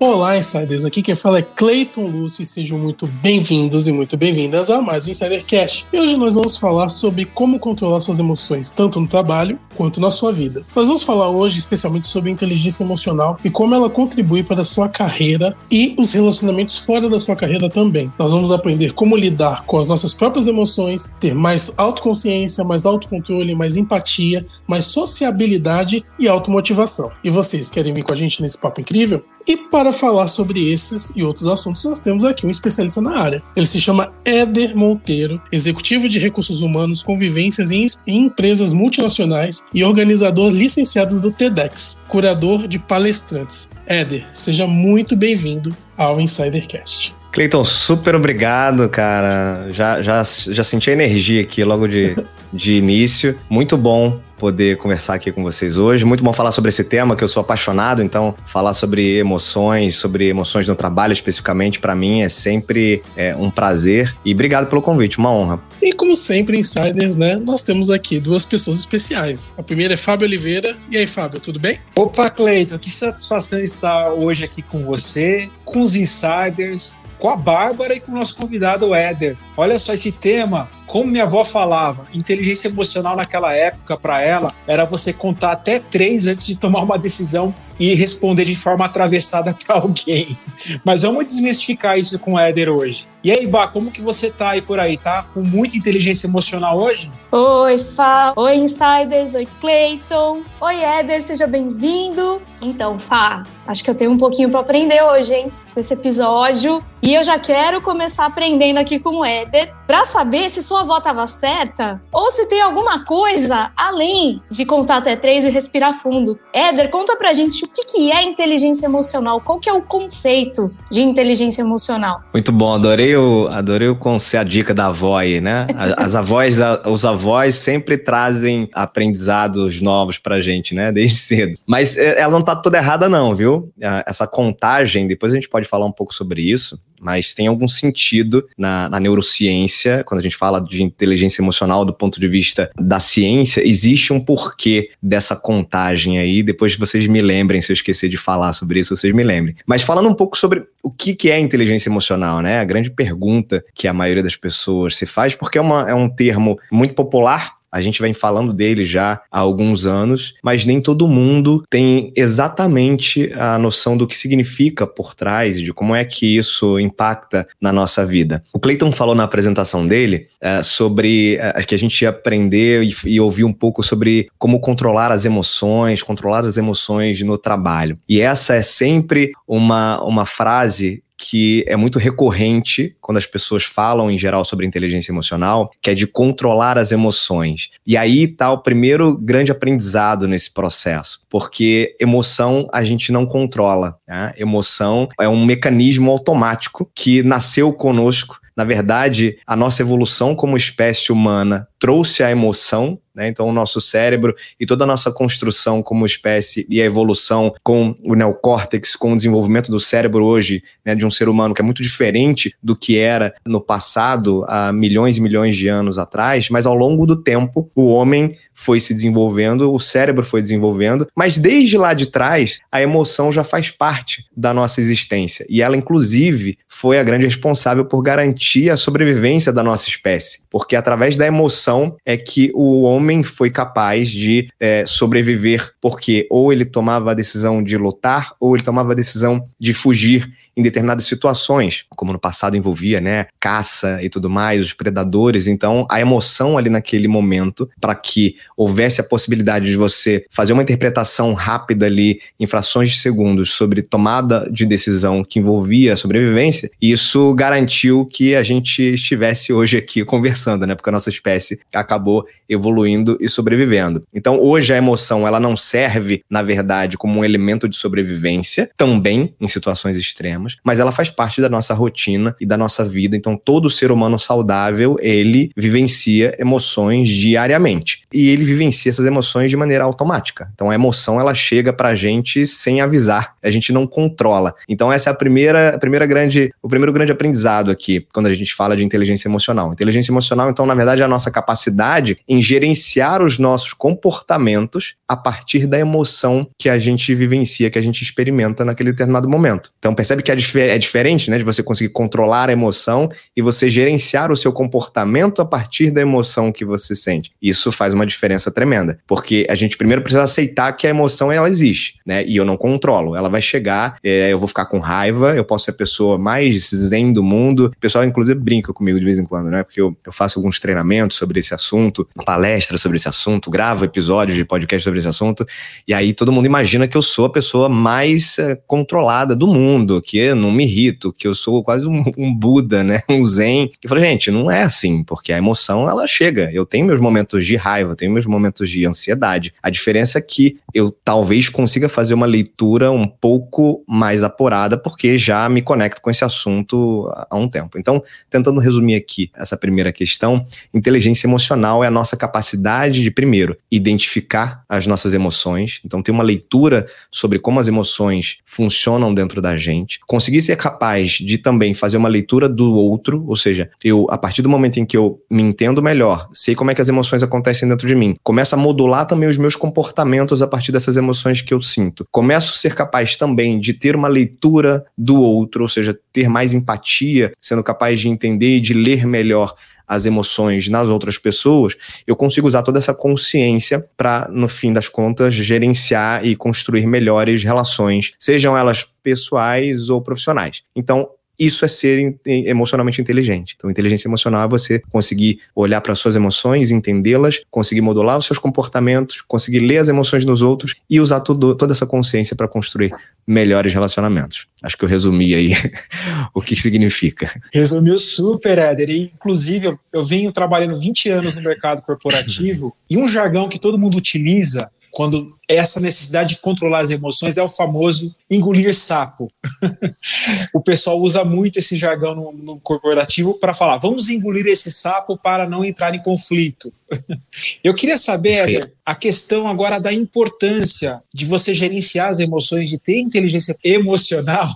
Olá, insiders. Aqui quem fala é Cleiton Lúcio e sejam muito bem-vindos e muito bem-vindas a mais um Insider Cash. E hoje nós vamos falar sobre como controlar suas emoções, tanto no trabalho quanto na sua vida. Nós vamos falar hoje especialmente sobre inteligência emocional e como ela contribui para a sua carreira e os relacionamentos fora da sua carreira também. Nós vamos aprender como lidar com as nossas próprias emoções, ter mais autoconsciência, mais autocontrole, mais empatia, mais sociabilidade e automotivação. E vocês querem vir com a gente nesse papo incrível? E para falar sobre esses e outros assuntos, nós temos aqui um especialista na área. Ele se chama Éder Monteiro, executivo de recursos humanos, convivências em, em empresas multinacionais e organizador licenciado do TEDx, curador de palestrantes. Éder, seja muito bem-vindo ao Insidercast. Cleiton, super obrigado, cara. Já, já, já senti a energia aqui logo de, de início. Muito bom poder conversar aqui com vocês hoje. Muito bom falar sobre esse tema que eu sou apaixonado, então falar sobre emoções, sobre emoções no trabalho especificamente, para mim é sempre é, um prazer. E obrigado pelo convite, uma honra. E como sempre, insiders, né? Nós temos aqui duas pessoas especiais. A primeira é Fábio Oliveira. E aí, Fábio, tudo bem? Opa, Cleiton, que satisfação estar hoje aqui com você, com os insiders, com a Bárbara e com o nosso convidado, o Éder. Olha só esse tema, como minha avó falava, inteligência emocional naquela época para ela era você contar até três antes de tomar uma decisão e responder de forma atravessada para alguém. Mas vamos desmistificar isso com o Éder hoje. E aí, Bá, como que você tá aí por aí? Tá com muita inteligência emocional hoje? Oi, Fá. Oi, Insiders. Oi, Clayton. Oi, Éder. Seja bem-vindo. Então, Fá, acho que eu tenho um pouquinho para aprender hoje, hein? Nesse episódio. E eu já quero começar aprendendo aqui com o Éder para saber se sua avó estava certa ou se tem alguma coisa além de contar até três e respirar fundo. Éder, conta pra gente o que, que é inteligência emocional, qual que é o conceito de inteligência emocional. Muito bom, adorei o, adorei o conceito, a dica da avó aí, né? As avós, os avós sempre trazem aprendizados novos pra gente, né? Desde cedo. Mas é, ela não tá toda errada não, viu? Essa contagem, depois a gente pode falar um pouco sobre isso, mas tem algum sentido na, na, neurociência, quando a gente fala de inteligência emocional do ponto de vista da ciência, existe um porquê dessa contagem aí. Depois vocês me lembrem, se eu esquecer de falar sobre isso, vocês me lembrem. Mas falando um pouco sobre o que, que é inteligência emocional, né? A grande pergunta que a maioria das pessoas se faz, porque é, uma, é um termo muito popular a gente vem falando dele já há alguns anos, mas nem todo mundo tem exatamente a noção do que significa por trás e de como é que isso impacta na nossa vida. O Clayton falou na apresentação dele uh, sobre uh, que a gente ia aprender e, e ouvir um pouco sobre como controlar as emoções, controlar as emoções no trabalho. E essa é sempre uma, uma frase que é muito recorrente quando as pessoas falam em geral sobre inteligência emocional, que é de controlar as emoções. E aí está o primeiro grande aprendizado nesse processo, porque emoção a gente não controla. Né? Emoção é um mecanismo automático que nasceu conosco. Na verdade, a nossa evolução como espécie humana trouxe a emoção né? Então, o nosso cérebro e toda a nossa construção como espécie e a evolução com o neocórtex, com o desenvolvimento do cérebro hoje, né, de um ser humano que é muito diferente do que era no passado, há milhões e milhões de anos atrás, mas ao longo do tempo, o homem foi se desenvolvendo, o cérebro foi desenvolvendo, mas desde lá de trás, a emoção já faz parte da nossa existência. E ela, inclusive, foi a grande responsável por garantir a sobrevivência da nossa espécie. Porque através da emoção é que o homem foi capaz de é, sobreviver porque ou ele tomava a decisão de lutar ou ele tomava a decisão de fugir em determinadas situações, como no passado envolvia, né, caça e tudo mais, os predadores. Então, a emoção ali naquele momento, para que houvesse a possibilidade de você fazer uma interpretação rápida ali, em frações de segundos, sobre tomada de decisão que envolvia a sobrevivência, isso garantiu que a gente estivesse hoje aqui conversando, né, porque a nossa espécie acabou evoluindo e sobrevivendo. Então, hoje a emoção, ela não serve, na verdade, como um elemento de sobrevivência, também em situações extremas mas ela faz parte da nossa rotina e da nossa vida. Então, todo ser humano saudável, ele vivencia emoções diariamente. E ele vivencia essas emoções de maneira automática. Então, a emoção, ela chega pra gente sem avisar. A gente não controla. Então, essa é a primeira, a primeira grande, o primeiro grande aprendizado aqui, quando a gente fala de inteligência emocional. Inteligência emocional, então, na verdade, é a nossa capacidade em gerenciar os nossos comportamentos a partir da emoção que a gente vivencia, que a gente experimenta naquele determinado momento. Então, percebe que é, é diferente, né, de você conseguir controlar a emoção e você gerenciar o seu comportamento a partir da emoção que você sente. Isso faz uma diferença tremenda, porque a gente primeiro precisa aceitar que a emoção ela existe, né? E eu não controlo. Ela vai chegar, é, eu vou ficar com raiva, eu posso ser a pessoa mais zen do mundo. O pessoal, inclusive, brinca comigo de vez em quando, né? Porque eu, eu faço alguns treinamentos sobre esse assunto, palestras sobre esse assunto, gravo episódios de podcast sobre esse assunto, e aí todo mundo imagina que eu sou a pessoa mais é, controlada do mundo, que não me irrito, que eu sou quase um, um Buda, né? Um zen. Eu falei, gente, não é assim, porque a emoção ela chega. Eu tenho meus momentos de raiva, tenho meus momentos de ansiedade. A diferença é que eu talvez consiga fazer uma leitura um pouco mais apurada, porque já me conecto com esse assunto há um tempo. Então, tentando resumir aqui essa primeira questão, inteligência emocional é a nossa capacidade de, primeiro, identificar as nossas emoções. Então, ter uma leitura sobre como as emoções funcionam dentro da gente. Conseguir ser capaz de também fazer uma leitura do outro, ou seja, eu, a partir do momento em que eu me entendo melhor, sei como é que as emoções acontecem dentro de mim, começo a modular também os meus comportamentos a partir dessas emoções que eu sinto. Começo a ser capaz também de ter uma leitura do outro, ou seja, ter mais empatia, sendo capaz de entender e de ler melhor as emoções nas outras pessoas, eu consigo usar toda essa consciência para, no fim das contas, gerenciar e construir melhores relações, sejam elas pessoais ou profissionais. Então, isso é ser emocionalmente inteligente. Então, inteligência emocional é você conseguir olhar para suas emoções, entendê-las, conseguir modular os seus comportamentos, conseguir ler as emoções dos outros e usar tudo, toda essa consciência para construir melhores relacionamentos. Acho que eu resumi aí o que significa. Resumiu super, Éder. E, inclusive, eu, eu venho trabalhando 20 anos no mercado corporativo e um jargão que todo mundo utiliza quando essa necessidade de controlar as emoções é o famoso engolir sapo. o pessoal usa muito esse jargão no, no corporativo para falar: vamos engolir esse sapo para não entrar em conflito. Eu queria saber, Éder, a questão agora da importância de você gerenciar as emoções, de ter inteligência emocional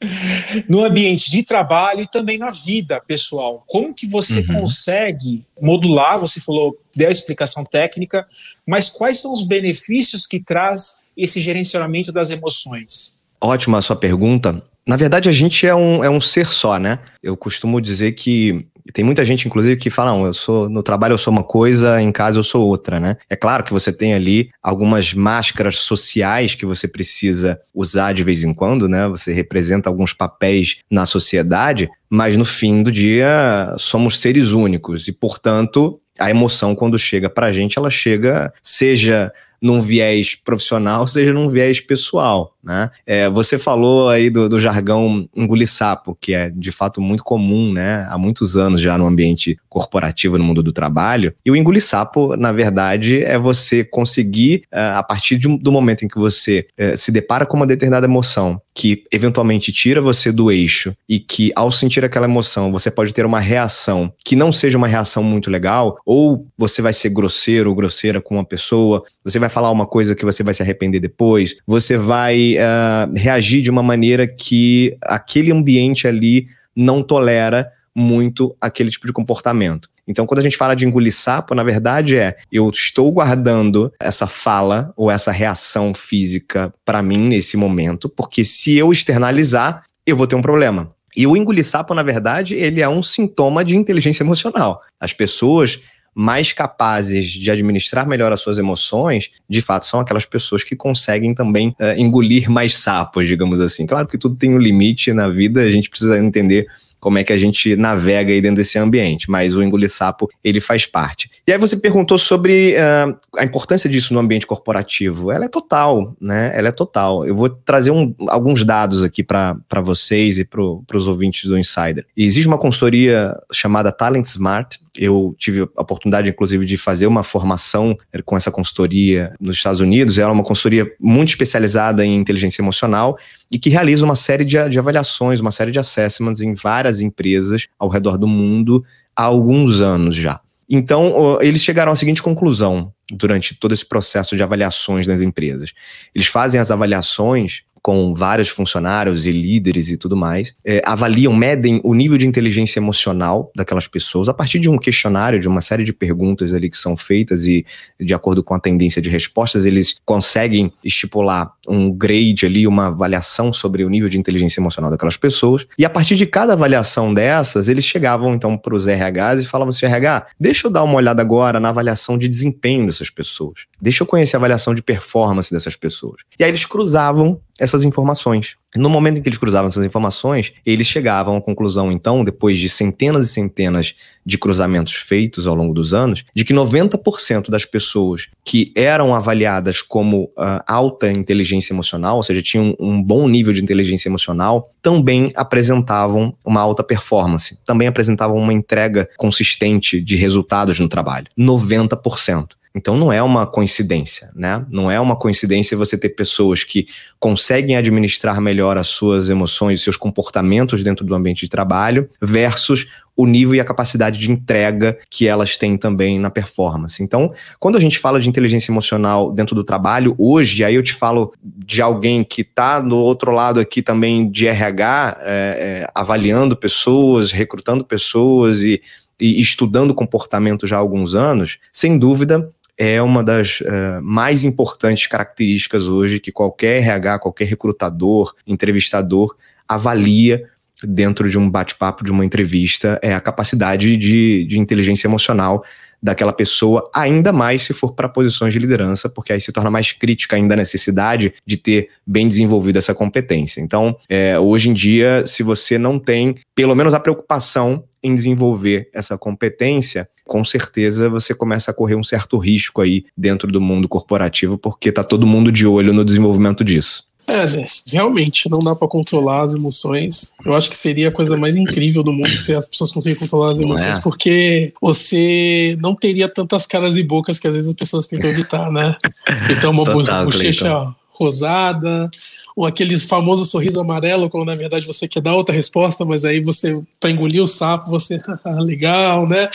no ambiente de trabalho e também na vida pessoal. Como que você uhum. consegue modular? Você falou, deu a explicação técnica, mas quais são os benefícios que traz esse gerenciamento das emoções? Ótima a sua pergunta. Na verdade, a gente é um, é um ser só, né? Eu costumo dizer que tem muita gente, inclusive, que fala: não, eu sou no trabalho eu sou uma coisa, em casa eu sou outra, né? É claro que você tem ali algumas máscaras sociais que você precisa usar de vez em quando, né? Você representa alguns papéis na sociedade, mas no fim do dia somos seres únicos e, portanto, a emoção quando chega pra gente, ela chega, seja num viés profissional, seja num viés pessoal. Né? É, você falou aí do, do jargão engolir sapo, que é de fato muito comum né? há muitos anos já no ambiente corporativo, no mundo do trabalho. E o engolir sapo, na verdade, é você conseguir, é, a partir de, do momento em que você é, se depara com uma determinada emoção que eventualmente tira você do eixo e que, ao sentir aquela emoção, você pode ter uma reação que não seja uma reação muito legal, ou você vai ser grosseiro ou grosseira com uma pessoa, você vai falar uma coisa que você vai se arrepender depois, você vai uh, reagir de uma maneira que aquele ambiente ali não tolera muito aquele tipo de comportamento. Então, quando a gente fala de engolir sapo, na verdade é eu estou guardando essa fala ou essa reação física para mim nesse momento, porque se eu externalizar, eu vou ter um problema. E o engolir sapo, na verdade, ele é um sintoma de inteligência emocional. As pessoas mais capazes de administrar melhor as suas emoções, de fato, são aquelas pessoas que conseguem também uh, engolir mais sapos, digamos assim. Claro que tudo tem um limite na vida, a gente precisa entender como é que a gente navega aí dentro desse ambiente, mas o engolir sapo, ele faz parte. E aí você perguntou sobre uh, a importância disso no ambiente corporativo. Ela é total, né? Ela é total. Eu vou trazer um, alguns dados aqui para vocês e para os ouvintes do Insider. Existe uma consultoria chamada Talent Smart, eu tive a oportunidade, inclusive, de fazer uma formação com essa consultoria nos Estados Unidos. Ela é uma consultoria muito especializada em inteligência emocional e que realiza uma série de, de avaliações, uma série de assessments em várias empresas ao redor do mundo há alguns anos já. Então, eles chegaram à seguinte conclusão durante todo esse processo de avaliações nas empresas. Eles fazem as avaliações com vários funcionários e líderes e tudo mais, é, avaliam, medem o nível de inteligência emocional daquelas pessoas a partir de um questionário, de uma série de perguntas ali que são feitas e, de acordo com a tendência de respostas, eles conseguem estipular um grade ali, uma avaliação sobre o nível de inteligência emocional daquelas pessoas. E a partir de cada avaliação dessas, eles chegavam então para os RHs e falavam assim: RH, deixa eu dar uma olhada agora na avaliação de desempenho dessas pessoas. Deixa eu conhecer a avaliação de performance dessas pessoas. E aí eles cruzavam essas informações. No momento em que eles cruzavam essas informações, eles chegavam à conclusão, então, depois de centenas e centenas de cruzamentos feitos ao longo dos anos, de que 90% das pessoas que eram avaliadas como uh, alta inteligência emocional, ou seja, tinham um bom nível de inteligência emocional, também apresentavam uma alta performance, também apresentavam uma entrega consistente de resultados no trabalho. 90%. Então não é uma coincidência, né? Não é uma coincidência você ter pessoas que conseguem administrar melhor as suas emoções, seus comportamentos dentro do ambiente de trabalho, versus o nível e a capacidade de entrega que elas têm também na performance. Então, quando a gente fala de inteligência emocional dentro do trabalho, hoje, aí eu te falo de alguém que está do outro lado aqui também de RH, é, é, avaliando pessoas, recrutando pessoas e e estudando comportamento já há alguns anos, sem dúvida é uma das uh, mais importantes características hoje que qualquer RH, qualquer recrutador, entrevistador avalia dentro de um bate-papo, de uma entrevista, é a capacidade de, de inteligência emocional daquela pessoa, ainda mais se for para posições de liderança, porque aí se torna mais crítica ainda a necessidade de ter bem desenvolvida essa competência. Então, é, hoje em dia, se você não tem pelo menos a preocupação em desenvolver essa competência, com certeza você começa a correr um certo risco aí dentro do mundo corporativo, porque tá todo mundo de olho no desenvolvimento disso. É, né? realmente não dá para controlar as emoções. Eu acho que seria a coisa mais incrível do mundo se as pessoas conseguissem controlar as emoções, é. porque você não teria tantas caras e bocas que às vezes as pessoas tentam evitar, né? Então, uma Total, bochecha rosada, ou aquele famoso sorriso amarelo, quando na verdade você quer dar outra resposta, mas aí você, para engolir o sapo, você, legal, né?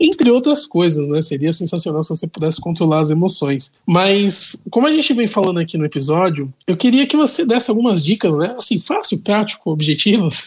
entre outras coisas, né? Seria sensacional se você pudesse controlar as emoções. Mas, como a gente vem falando aqui no episódio, eu queria que você desse algumas dicas, né? Assim, fácil, prático, objetivas,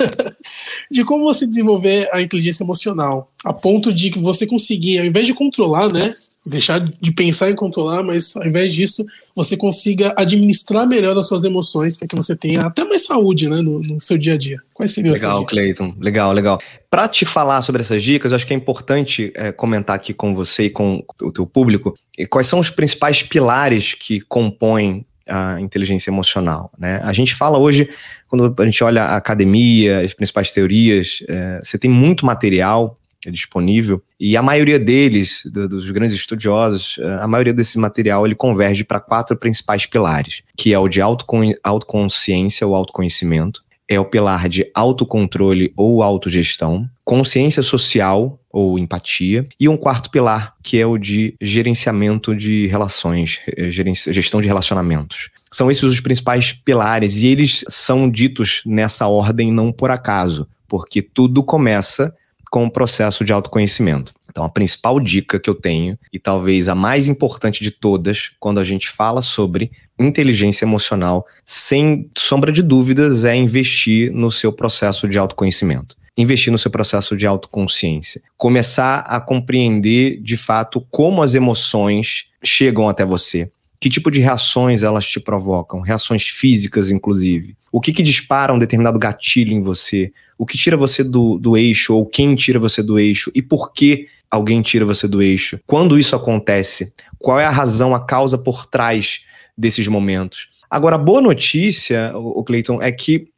de como você desenvolver a inteligência emocional, a ponto de que você conseguir, ao invés de controlar, né? Deixar de pensar em controlar, mas ao invés disso, você consiga administrar melhor as suas emoções para que você tenha até mais saúde né, no, no seu dia a dia. Quais seriam legal, essas dicas? Cleiton. Legal, legal. Para te falar sobre essas dicas, acho que é importante é, comentar aqui com você e com o teu público quais são os principais pilares que compõem a inteligência emocional. Né? A gente fala hoje, quando a gente olha a academia, as principais teorias, é, você tem muito material disponível e a maioria deles, do, dos grandes estudiosos, eh, a maioria desse material ele converge para quatro principais pilares, que é o de autocon autoconsciência ou autoconhecimento, é o pilar de autocontrole ou autogestão, consciência social ou empatia, e um quarto pilar, que é o de gerenciamento de relações, eh, gestão de relacionamentos. São esses os principais pilares, e eles são ditos nessa ordem não por acaso, porque tudo começa com o processo de autoconhecimento. Então, a principal dica que eu tenho, e talvez a mais importante de todas, quando a gente fala sobre inteligência emocional, sem sombra de dúvidas, é investir no seu processo de autoconhecimento. Investir no seu processo de autoconsciência. Começar a compreender de fato como as emoções chegam até você. Que tipo de reações elas te provocam? Reações físicas, inclusive. O que, que dispara um determinado gatilho em você? o que tira você do, do eixo ou quem tira você do eixo e por que alguém tira você do eixo. Quando isso acontece? Qual é a razão, a causa por trás desses momentos? Agora, a boa notícia, o Cleiton, é que,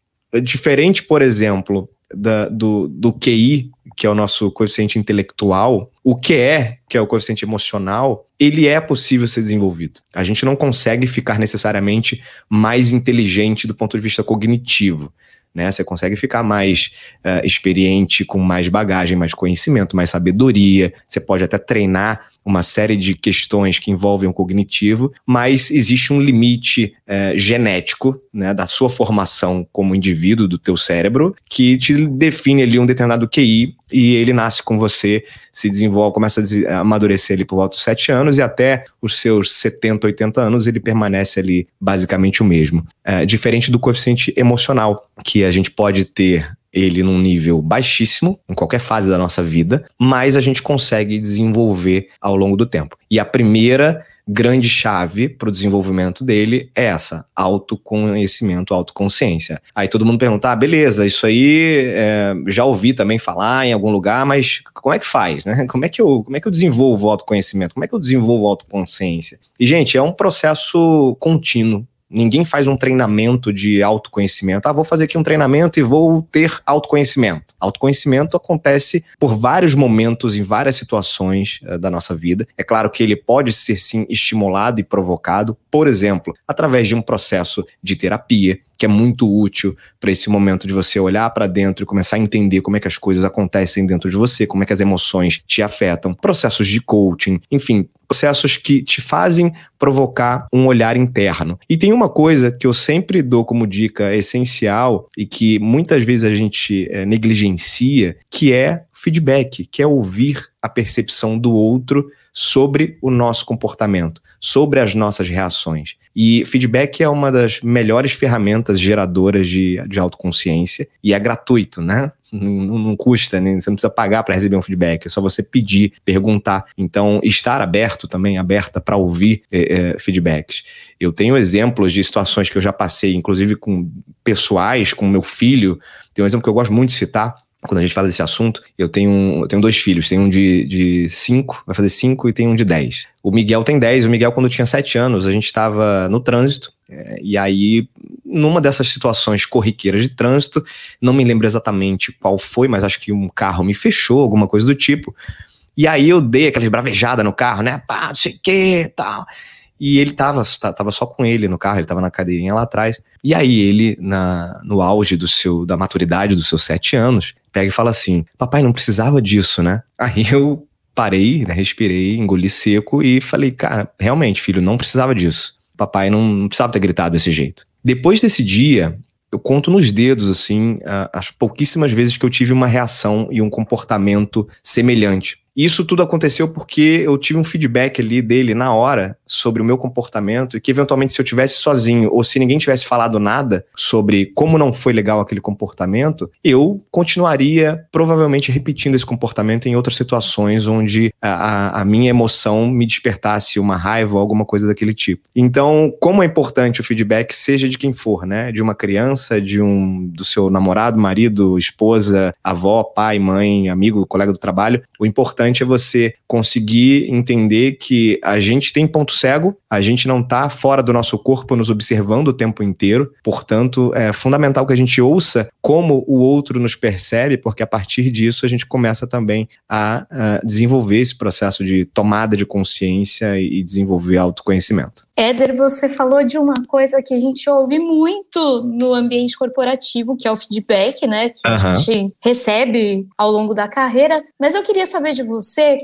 diferente, por exemplo, da, do, do QI, que é o nosso coeficiente intelectual, o QE, que é o coeficiente emocional, ele é possível ser desenvolvido. A gente não consegue ficar necessariamente mais inteligente do ponto de vista cognitivo né? Você consegue ficar mais uh, experiente, com mais bagagem, mais conhecimento, mais sabedoria. Você pode até treinar uma série de questões que envolvem o cognitivo, mas existe um limite é, genético né, da sua formação como indivíduo do teu cérebro que te define ali um determinado QI e ele nasce com você, se desenvolve, começa a amadurecer ali por volta dos 7 anos e até os seus 70, 80 anos ele permanece ali basicamente o mesmo. É, diferente do coeficiente emocional, que a gente pode ter ele num nível baixíssimo, em qualquer fase da nossa vida, mas a gente consegue desenvolver ao longo do tempo. E a primeira grande chave para o desenvolvimento dele é essa: autoconhecimento, autoconsciência. Aí todo mundo pergunta: ah, beleza, isso aí é, já ouvi também falar em algum lugar, mas como é que faz, né? Como é que eu, como é que eu desenvolvo o autoconhecimento? Como é que eu desenvolvo a autoconsciência? E, gente, é um processo contínuo Ninguém faz um treinamento de autoconhecimento. Ah, vou fazer aqui um treinamento e vou ter autoconhecimento. Autoconhecimento acontece por vários momentos, em várias situações uh, da nossa vida. É claro que ele pode ser, sim, estimulado e provocado, por exemplo, através de um processo de terapia, que é muito útil para esse momento de você olhar para dentro e começar a entender como é que as coisas acontecem dentro de você, como é que as emoções te afetam, processos de coaching, enfim, processos que te fazem provocar um olhar interno. E tem uma coisa que eu sempre dou como dica essencial e que muitas vezes a gente é, negligencia, que é feedback, que é ouvir a percepção do outro sobre o nosso comportamento, sobre as nossas reações. E feedback é uma das melhores ferramentas geradoras de, de autoconsciência e é gratuito, né? Não, não custa, né? você não precisa pagar para receber um feedback, é só você pedir, perguntar. Então, estar aberto também, aberta para ouvir é, é, feedbacks. Eu tenho exemplos de situações que eu já passei, inclusive com pessoais, com meu filho. Tem um exemplo que eu gosto muito de citar quando a gente fala desse assunto, eu tenho, eu tenho dois filhos, tenho um de, de cinco, vai fazer cinco, e tem um de dez. O Miguel tem dez, o Miguel, quando tinha sete anos, a gente estava no trânsito, é, e aí, numa dessas situações corriqueiras de trânsito, não me lembro exatamente qual foi, mas acho que um carro me fechou, alguma coisa do tipo. E aí eu dei aquela esbravejada no carro, né? Pá, não sei o que, tal. E ele tava, tava só com ele no carro, ele tava na cadeirinha lá atrás. E aí ele, na, no auge do seu, da maturidade dos seus sete anos, pega e fala assim: Papai, não precisava disso, né? Aí eu parei, né, respirei, engoli seco e falei: Cara, realmente, filho, não precisava disso. Papai não, não precisava ter gritado desse jeito. Depois desse dia, eu conto nos dedos, assim, as pouquíssimas vezes que eu tive uma reação e um comportamento semelhante. Isso tudo aconteceu porque eu tive um feedback ali dele na hora sobre o meu comportamento e que eventualmente se eu tivesse sozinho ou se ninguém tivesse falado nada sobre como não foi legal aquele comportamento, eu continuaria provavelmente repetindo esse comportamento em outras situações onde a, a minha emoção me despertasse uma raiva ou alguma coisa daquele tipo. Então, como é importante o feedback, seja de quem for, né? De uma criança, de um do seu namorado, marido, esposa, avó, pai, mãe, amigo, colega do trabalho, o importante importante é você conseguir entender que a gente tem ponto cego, a gente não está fora do nosso corpo nos observando o tempo inteiro, portanto, é fundamental que a gente ouça como o outro nos percebe, porque a partir disso a gente começa também a, a desenvolver esse processo de tomada de consciência e desenvolver autoconhecimento. Éder, você falou de uma coisa que a gente ouve muito no ambiente corporativo, que é o feedback, né? Que uhum. a gente recebe ao longo da carreira. Mas eu queria saber de você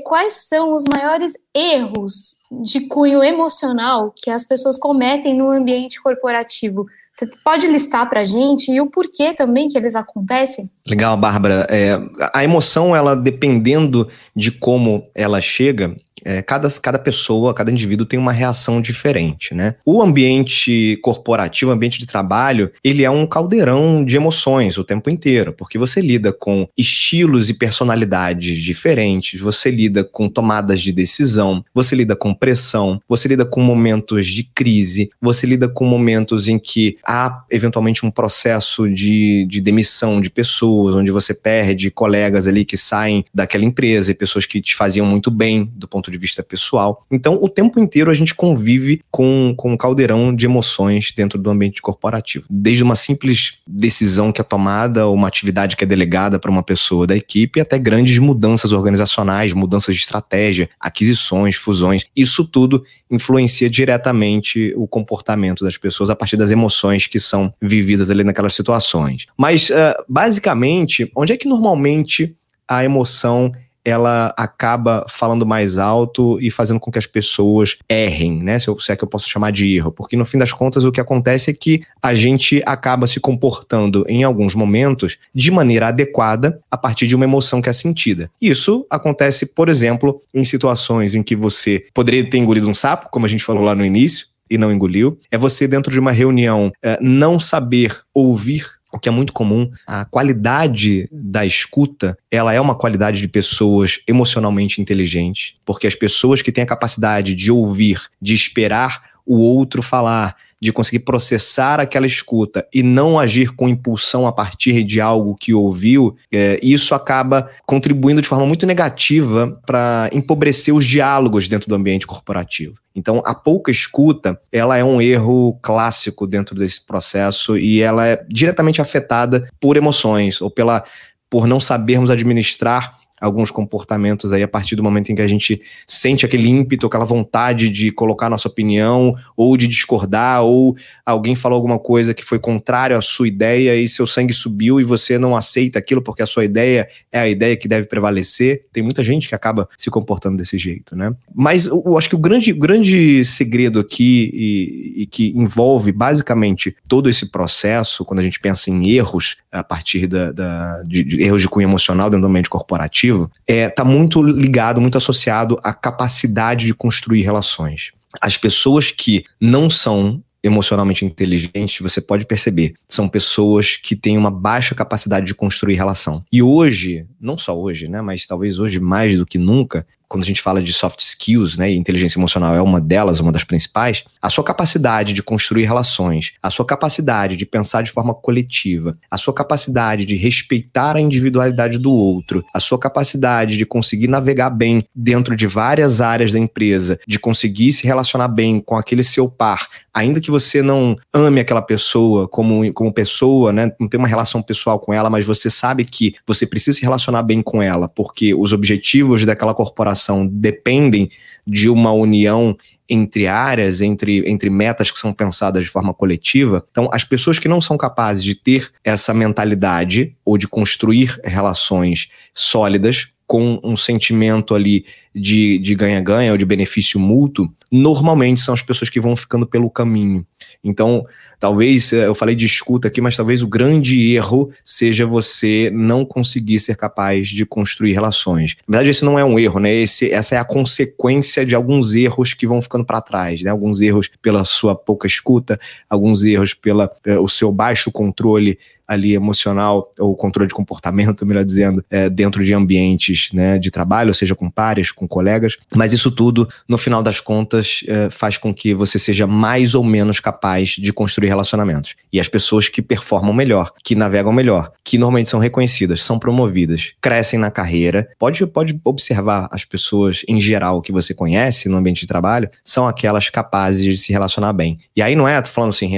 quais são os maiores erros de cunho emocional que as pessoas cometem no ambiente corporativo. Você pode listar para a gente e o porquê também que eles acontecem? Legal, Bárbara. É, a emoção, ela dependendo de como ela chega, é, cada, cada pessoa, cada indivíduo tem uma reação diferente, né? O ambiente corporativo, ambiente de trabalho, ele é um caldeirão de emoções o tempo inteiro, porque você lida com estilos e personalidades diferentes, você lida com tomadas de decisão, você lida com pressão, você lida com momentos de crise, você lida com momentos em que há eventualmente um processo de, de demissão de pessoas, onde você perde colegas ali que saem daquela empresa e pessoas que te faziam muito bem do ponto de vista pessoal. Então, o tempo inteiro a gente convive com, com um caldeirão de emoções dentro do ambiente corporativo. Desde uma simples decisão que é tomada, ou uma atividade que é delegada para uma pessoa da equipe, até grandes mudanças organizacionais, mudanças de estratégia, aquisições, fusões. Isso tudo influencia diretamente o comportamento das pessoas a partir das emoções que são vividas ali naquelas situações. Mas, uh, basicamente, onde é que normalmente a emoção ela acaba falando mais alto e fazendo com que as pessoas errem, né? Se, eu, se é que eu posso chamar de erro. Porque no fim das contas, o que acontece é que a gente acaba se comportando em alguns momentos de maneira adequada a partir de uma emoção que é sentida. Isso acontece, por exemplo, em situações em que você poderia ter engolido um sapo, como a gente falou lá no início, e não engoliu. É você, dentro de uma reunião, é, não saber ouvir o que é muito comum. A qualidade da escuta, ela é uma qualidade de pessoas emocionalmente inteligentes, porque as pessoas que têm a capacidade de ouvir, de esperar o outro falar, de conseguir processar aquela escuta e não agir com impulsão a partir de algo que ouviu, é, isso acaba contribuindo de forma muito negativa para empobrecer os diálogos dentro do ambiente corporativo. Então, a pouca escuta, ela é um erro clássico dentro desse processo e ela é diretamente afetada por emoções ou pela por não sabermos administrar alguns comportamentos aí a partir do momento em que a gente sente aquele ímpeto, aquela vontade de colocar nossa opinião, ou de discordar, ou alguém falou alguma coisa que foi contrário à sua ideia e seu sangue subiu e você não aceita aquilo porque a sua ideia é a ideia que deve prevalecer. Tem muita gente que acaba se comportando desse jeito, né? Mas eu acho que o grande, grande segredo aqui e, e que envolve basicamente todo esse processo, quando a gente pensa em erros a partir da, da de, de erros de cunho emocional dentro do ambiente corporativo, está é, tá muito ligado, muito associado à capacidade de construir relações. As pessoas que não são emocionalmente inteligentes, você pode perceber, são pessoas que têm uma baixa capacidade de construir relação. E hoje, não só hoje, né, mas talvez hoje mais do que nunca, quando a gente fala de soft skills, né, e inteligência emocional é uma delas, uma das principais, a sua capacidade de construir relações, a sua capacidade de pensar de forma coletiva, a sua capacidade de respeitar a individualidade do outro, a sua capacidade de conseguir navegar bem dentro de várias áreas da empresa, de conseguir se relacionar bem com aquele seu par, ainda que você não ame aquela pessoa como, como pessoa, né, não tem uma relação pessoal com ela, mas você sabe que você precisa se relacionar bem com ela, porque os objetivos daquela corporação dependem de uma união entre áreas, entre, entre metas que são pensadas de forma coletiva. Então, as pessoas que não são capazes de ter essa mentalidade ou de construir relações sólidas com um sentimento ali de ganha-ganha ou de benefício mútuo, normalmente são as pessoas que vão ficando pelo caminho. Então, talvez, eh, eu falei de escuta aqui, mas talvez o grande erro seja você não conseguir ser capaz de construir relações. Na verdade, esse não é um erro, né? Esse, essa é a consequência de alguns erros que vão ficando para trás, né? Alguns erros pela sua pouca escuta, alguns erros pelo eh, seu baixo controle ali emocional ou controle de comportamento, melhor dizendo, é, dentro de ambientes né, de trabalho, seja com pares, com colegas. Mas isso tudo, no final das contas, é, faz com que você seja mais ou menos capaz de construir relacionamentos. E as pessoas que performam melhor, que navegam melhor, que normalmente são reconhecidas, são promovidas, crescem na carreira. Pode, pode observar as pessoas em geral que você conhece no ambiente de trabalho, são aquelas capazes de se relacionar bem. E aí não é, tô falando assim,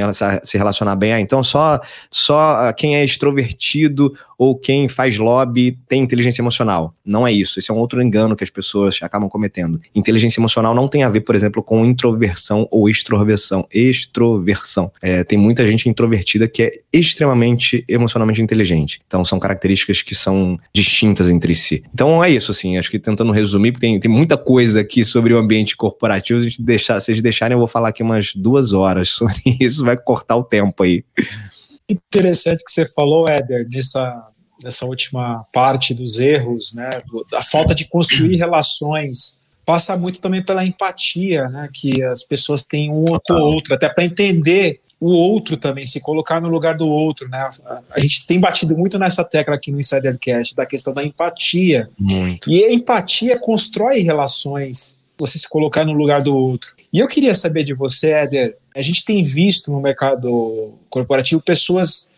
se relacionar bem, ah, então só, só quem é extrovertido ou quem faz lobby tem inteligência emocional. Não é isso. Esse é um outro engano que as pessoas acabam cometendo. Inteligência emocional não tem a ver, por exemplo, com introversão ou extroversão. Extroversão. É, tem muita gente introvertida que é extremamente emocionalmente inteligente. Então são características que são distintas entre si. Então é isso, assim. Acho que tentando resumir, porque tem, tem muita coisa aqui sobre o ambiente corporativo. Se deixar, vocês deixarem, eu vou falar aqui umas duas horas sobre isso. Vai cortar o tempo aí interessante que você falou, Éder, nessa, nessa última parte dos erros, né, a falta de construir relações passa muito também pela empatia, né, que as pessoas têm uma com o outro, até para entender o outro também, se colocar no lugar do outro, né? A gente tem batido muito nessa tecla aqui no Insidercast da questão da empatia. Muito. E a empatia constrói relações, você se colocar no lugar do outro. E eu queria saber de você, Éder, a gente tem visto no mercado corporativo pessoas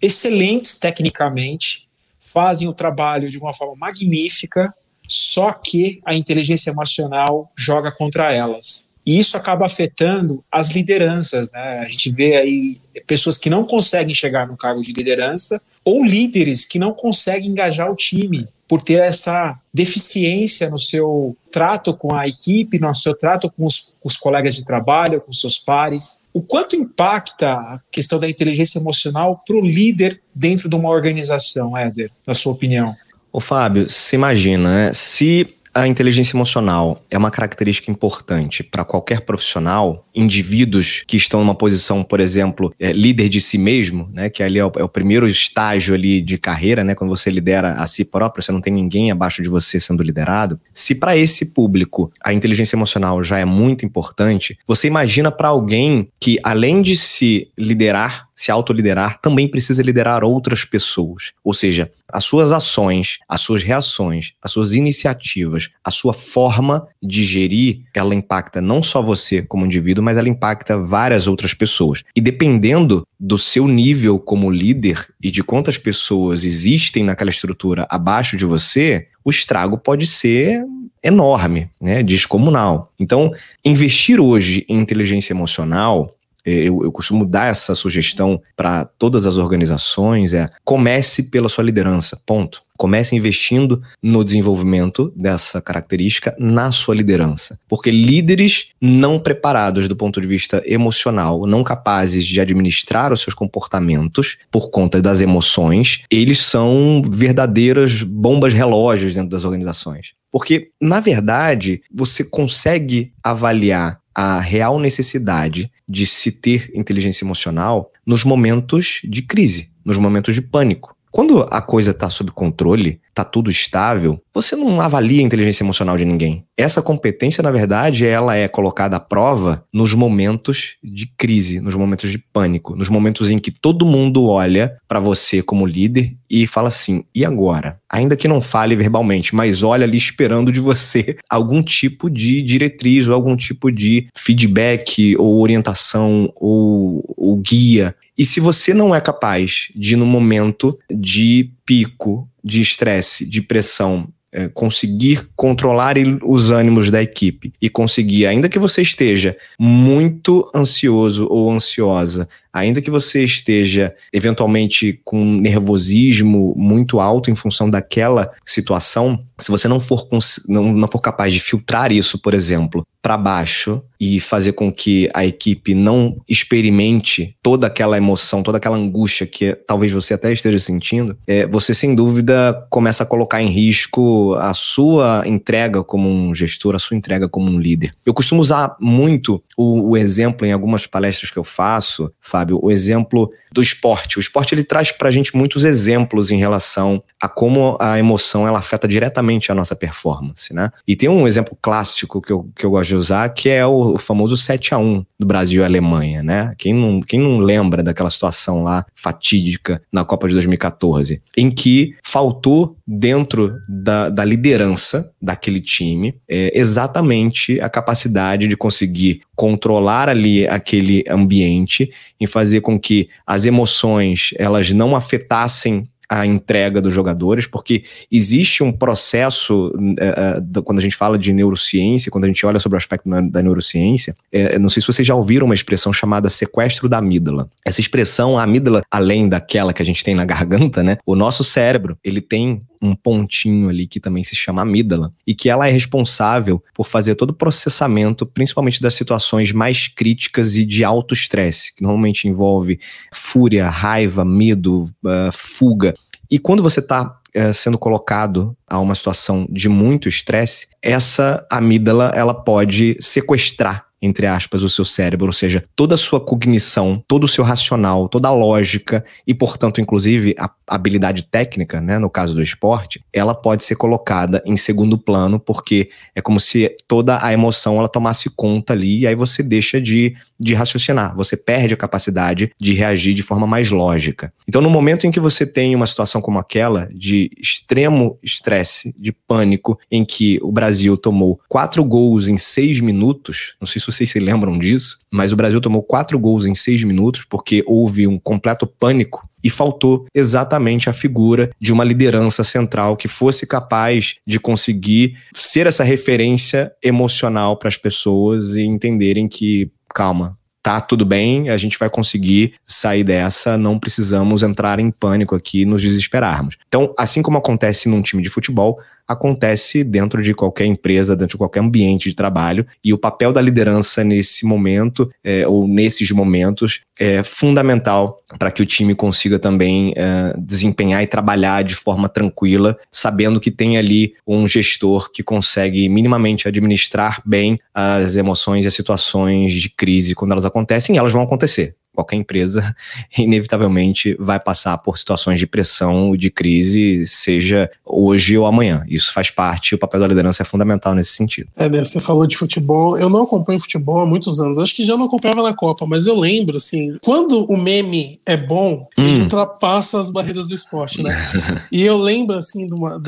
excelentes tecnicamente, fazem o trabalho de uma forma magnífica, só que a inteligência emocional joga contra elas. E isso acaba afetando as lideranças, né? A gente vê aí pessoas que não conseguem chegar no cargo de liderança ou líderes que não conseguem engajar o time por ter essa deficiência no seu trato com a equipe, no seu trato com os, os colegas de trabalho, com seus pares. O quanto impacta a questão da inteligência emocional para o líder dentro de uma organização, Éder, na sua opinião? Ô Fábio, se imagina, né? Se a inteligência emocional é uma característica importante para qualquer profissional. Indivíduos que estão numa posição, por exemplo, é, líder de si mesmo, né, que ali é o, é o, primeiro estágio ali de carreira, né, quando você lidera a si próprio, você não tem ninguém abaixo de você sendo liderado. Se para esse público a inteligência emocional já é muito importante, você imagina para alguém que além de se liderar se autoliderar, também precisa liderar outras pessoas. Ou seja, as suas ações, as suas reações, as suas iniciativas, a sua forma de gerir, ela impacta não só você como indivíduo, mas ela impacta várias outras pessoas. E dependendo do seu nível como líder e de quantas pessoas existem naquela estrutura abaixo de você, o estrago pode ser enorme, né, descomunal. Então, investir hoje em inteligência emocional eu, eu costumo dar essa sugestão para todas as organizações: é comece pela sua liderança, ponto. Comece investindo no desenvolvimento dessa característica na sua liderança. Porque líderes não preparados do ponto de vista emocional, não capazes de administrar os seus comportamentos por conta das emoções, eles são verdadeiras bombas relógios dentro das organizações. Porque, na verdade, você consegue avaliar a real necessidade de se ter inteligência emocional nos momentos de crise, nos momentos de pânico. Quando a coisa está sob controle, está tudo estável, você não avalia a inteligência emocional de ninguém. Essa competência, na verdade, ela é colocada à prova nos momentos de crise, nos momentos de pânico, nos momentos em que todo mundo olha para você como líder e fala assim: e agora? Ainda que não fale verbalmente, mas olha ali esperando de você algum tipo de diretriz ou algum tipo de feedback ou orientação ou, ou guia. E se você não é capaz de, no momento de pico, de estresse, de pressão, é, conseguir controlar os ânimos da equipe e conseguir, ainda que você esteja muito ansioso ou ansiosa, ainda que você esteja eventualmente com nervosismo muito alto em função daquela situação, se você não for, não, não for capaz de filtrar isso, por exemplo, para baixo e fazer com que a equipe não experimente toda aquela emoção, toda aquela angústia que talvez você até esteja sentindo, é, você sem dúvida começa a colocar em risco a sua entrega como um gestor, a sua entrega como um líder. Eu costumo usar muito o, o exemplo em algumas palestras que eu faço, Fábio, o exemplo do esporte. O esporte ele traz para a gente muitos exemplos em relação a como a emoção ela afeta diretamente a nossa performance, né? E tem um exemplo clássico que eu, que eu gosto de usar, que é o, o famoso 7 a 1 do Brasil e Alemanha, né? Quem não, quem não lembra daquela situação lá fatídica na Copa de 2014, em que faltou dentro da, da liderança daquele time é, exatamente a capacidade de conseguir controlar ali aquele ambiente e fazer com que as emoções elas não afetassem a entrega dos jogadores, porque existe um processo, uh, quando a gente fala de neurociência, quando a gente olha sobre o aspecto da, da neurociência, uh, não sei se vocês já ouviram uma expressão chamada sequestro da amígdala. Essa expressão, a amígdala, além daquela que a gente tem na garganta, né? O nosso cérebro, ele tem um pontinho ali que também se chama amígdala e que ela é responsável por fazer todo o processamento, principalmente das situações mais críticas e de alto estresse, que normalmente envolve fúria, raiva, medo, uh, fuga. E quando você está eh, sendo colocado a uma situação de muito estresse, essa amígdala ela pode sequestrar entre aspas, o seu cérebro, ou seja, toda a sua cognição, todo o seu racional, toda a lógica e, portanto, inclusive a habilidade técnica, né, no caso do esporte, ela pode ser colocada em segundo plano, porque é como se toda a emoção ela tomasse conta ali e aí você deixa de, de raciocinar, você perde a capacidade de reagir de forma mais lógica. Então, no momento em que você tem uma situação como aquela, de extremo estresse, de pânico, em que o Brasil tomou quatro gols em seis minutos, não sei se vocês se lembram disso, mas o Brasil tomou quatro gols em seis minutos porque houve um completo pânico e faltou exatamente a figura de uma liderança central que fosse capaz de conseguir ser essa referência emocional para as pessoas e entenderem que, calma, tá tudo bem, a gente vai conseguir sair dessa, não precisamos entrar em pânico aqui, nos desesperarmos. Então, assim como acontece num time de futebol, acontece dentro de qualquer empresa, dentro de qualquer ambiente de trabalho, e o papel da liderança nesse momento, é, ou nesses momentos, é fundamental para que o time consiga também é, desempenhar e trabalhar de forma tranquila, sabendo que tem ali um gestor que consegue minimamente administrar bem as emoções e as situações de crise quando elas acontecem, e elas vão acontecer qualquer empresa inevitavelmente vai passar por situações de pressão, de crise, seja hoje ou amanhã. Isso faz parte, o papel da liderança é fundamental nesse sentido. É, né, você falou de futebol. Eu não acompanho futebol há muitos anos. Acho que já não acompanhava na Copa, mas eu lembro, assim, quando o meme é bom, hum. ele ultrapassa as barreiras do esporte, né? e eu lembro, assim, de uma.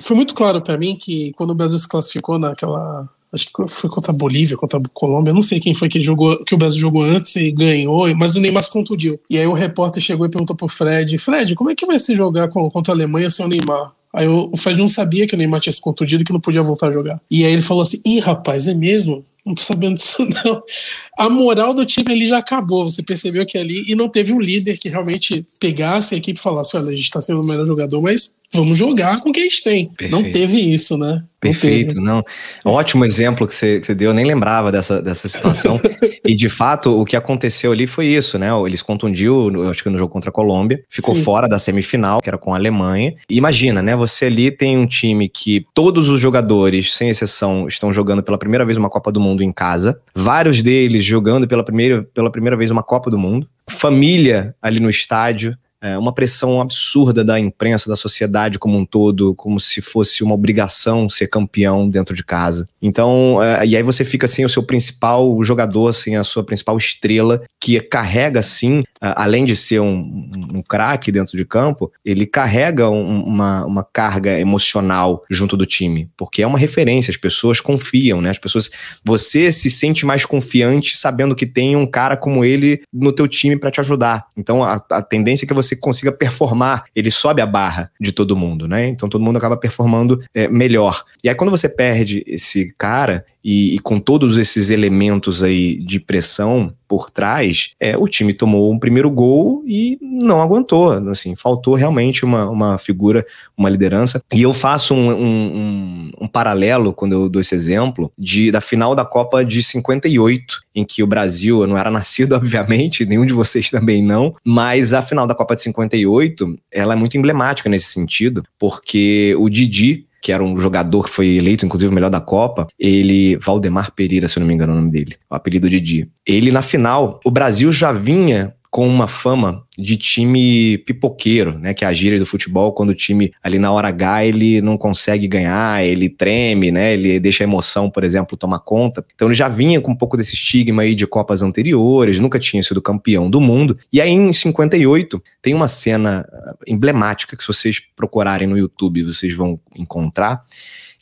Foi muito claro para mim que quando o Brasil se classificou naquela acho que foi contra a Bolívia, contra a Colômbia, não sei quem foi que jogou, que o Brasil jogou antes e ganhou, mas o Neymar se contundiu. E aí o repórter chegou e perguntou pro Fred, Fred, como é que vai se jogar contra a Alemanha sem o Neymar? Aí o Fred não sabia que o Neymar tinha se contundido e que não podia voltar a jogar. E aí ele falou assim: ih, rapaz, é mesmo? Não tô sabendo disso, não. A moral do time ali já acabou. Você percebeu que ali. E não teve um líder que realmente pegasse a equipe e falasse: olha, a gente tá sendo o melhor jogador, mas vamos jogar com o que a gente tem. Perfeito. Não teve isso, né? Perfeito, não. Ótimo exemplo que você, que você deu, eu nem lembrava dessa, dessa situação. e de fato, o que aconteceu ali foi isso, né? Eles contundiu, acho que no jogo contra a Colômbia, ficou Sim. fora da semifinal, que era com a Alemanha. E imagina, né? Você ali tem um time que todos os jogadores, sem exceção, estão jogando pela primeira vez uma Copa do Mundo em casa. Vários deles jogando pela primeira, pela primeira vez uma Copa do Mundo. Família ali no estádio é, uma pressão absurda da imprensa, da sociedade como um todo, como se fosse uma obrigação ser campeão dentro de casa. Então, é, e aí você fica sem o seu principal jogador, sem a sua principal estrela, que carrega, sim, além de ser um, um, craque dentro de campo, ele carrega um, uma, uma carga emocional junto do time, porque é uma referência, as pessoas confiam, né? As pessoas, você se sente mais confiante sabendo que tem um cara como ele no teu time para te ajudar. Então, a, a tendência é que você você consiga performar, ele sobe a barra de todo mundo, né? Então todo mundo acaba performando é, melhor. E aí quando você perde esse cara, e, e, com todos esses elementos aí de pressão por trás, é, o time tomou um primeiro gol e não aguentou. Assim, faltou realmente uma, uma figura, uma liderança. E eu faço um, um, um, paralelo, quando eu dou esse exemplo, de, da final da Copa de 58, em que o Brasil, eu não era nascido, obviamente, nenhum de vocês também não, mas a final da Copa de 58, ela é muito emblemática nesse sentido, porque o Didi, que era um jogador que foi eleito, inclusive, o melhor da Copa, ele, Valdemar Pereira, se eu não me engano é o nome dele, o apelido Didi. Ele, na final, o Brasil já vinha com uma fama de time pipoqueiro, né? Que é a gíria do futebol, quando o time ali na hora H ele não consegue ganhar, ele treme, né? Ele deixa a emoção, por exemplo, tomar conta. Então ele já vinha com um pouco desse estigma aí de Copas anteriores, nunca tinha sido campeão do mundo. E aí em 58 tem uma cena ah, emblemática que se vocês procurarem no YouTube vocês vão encontrar,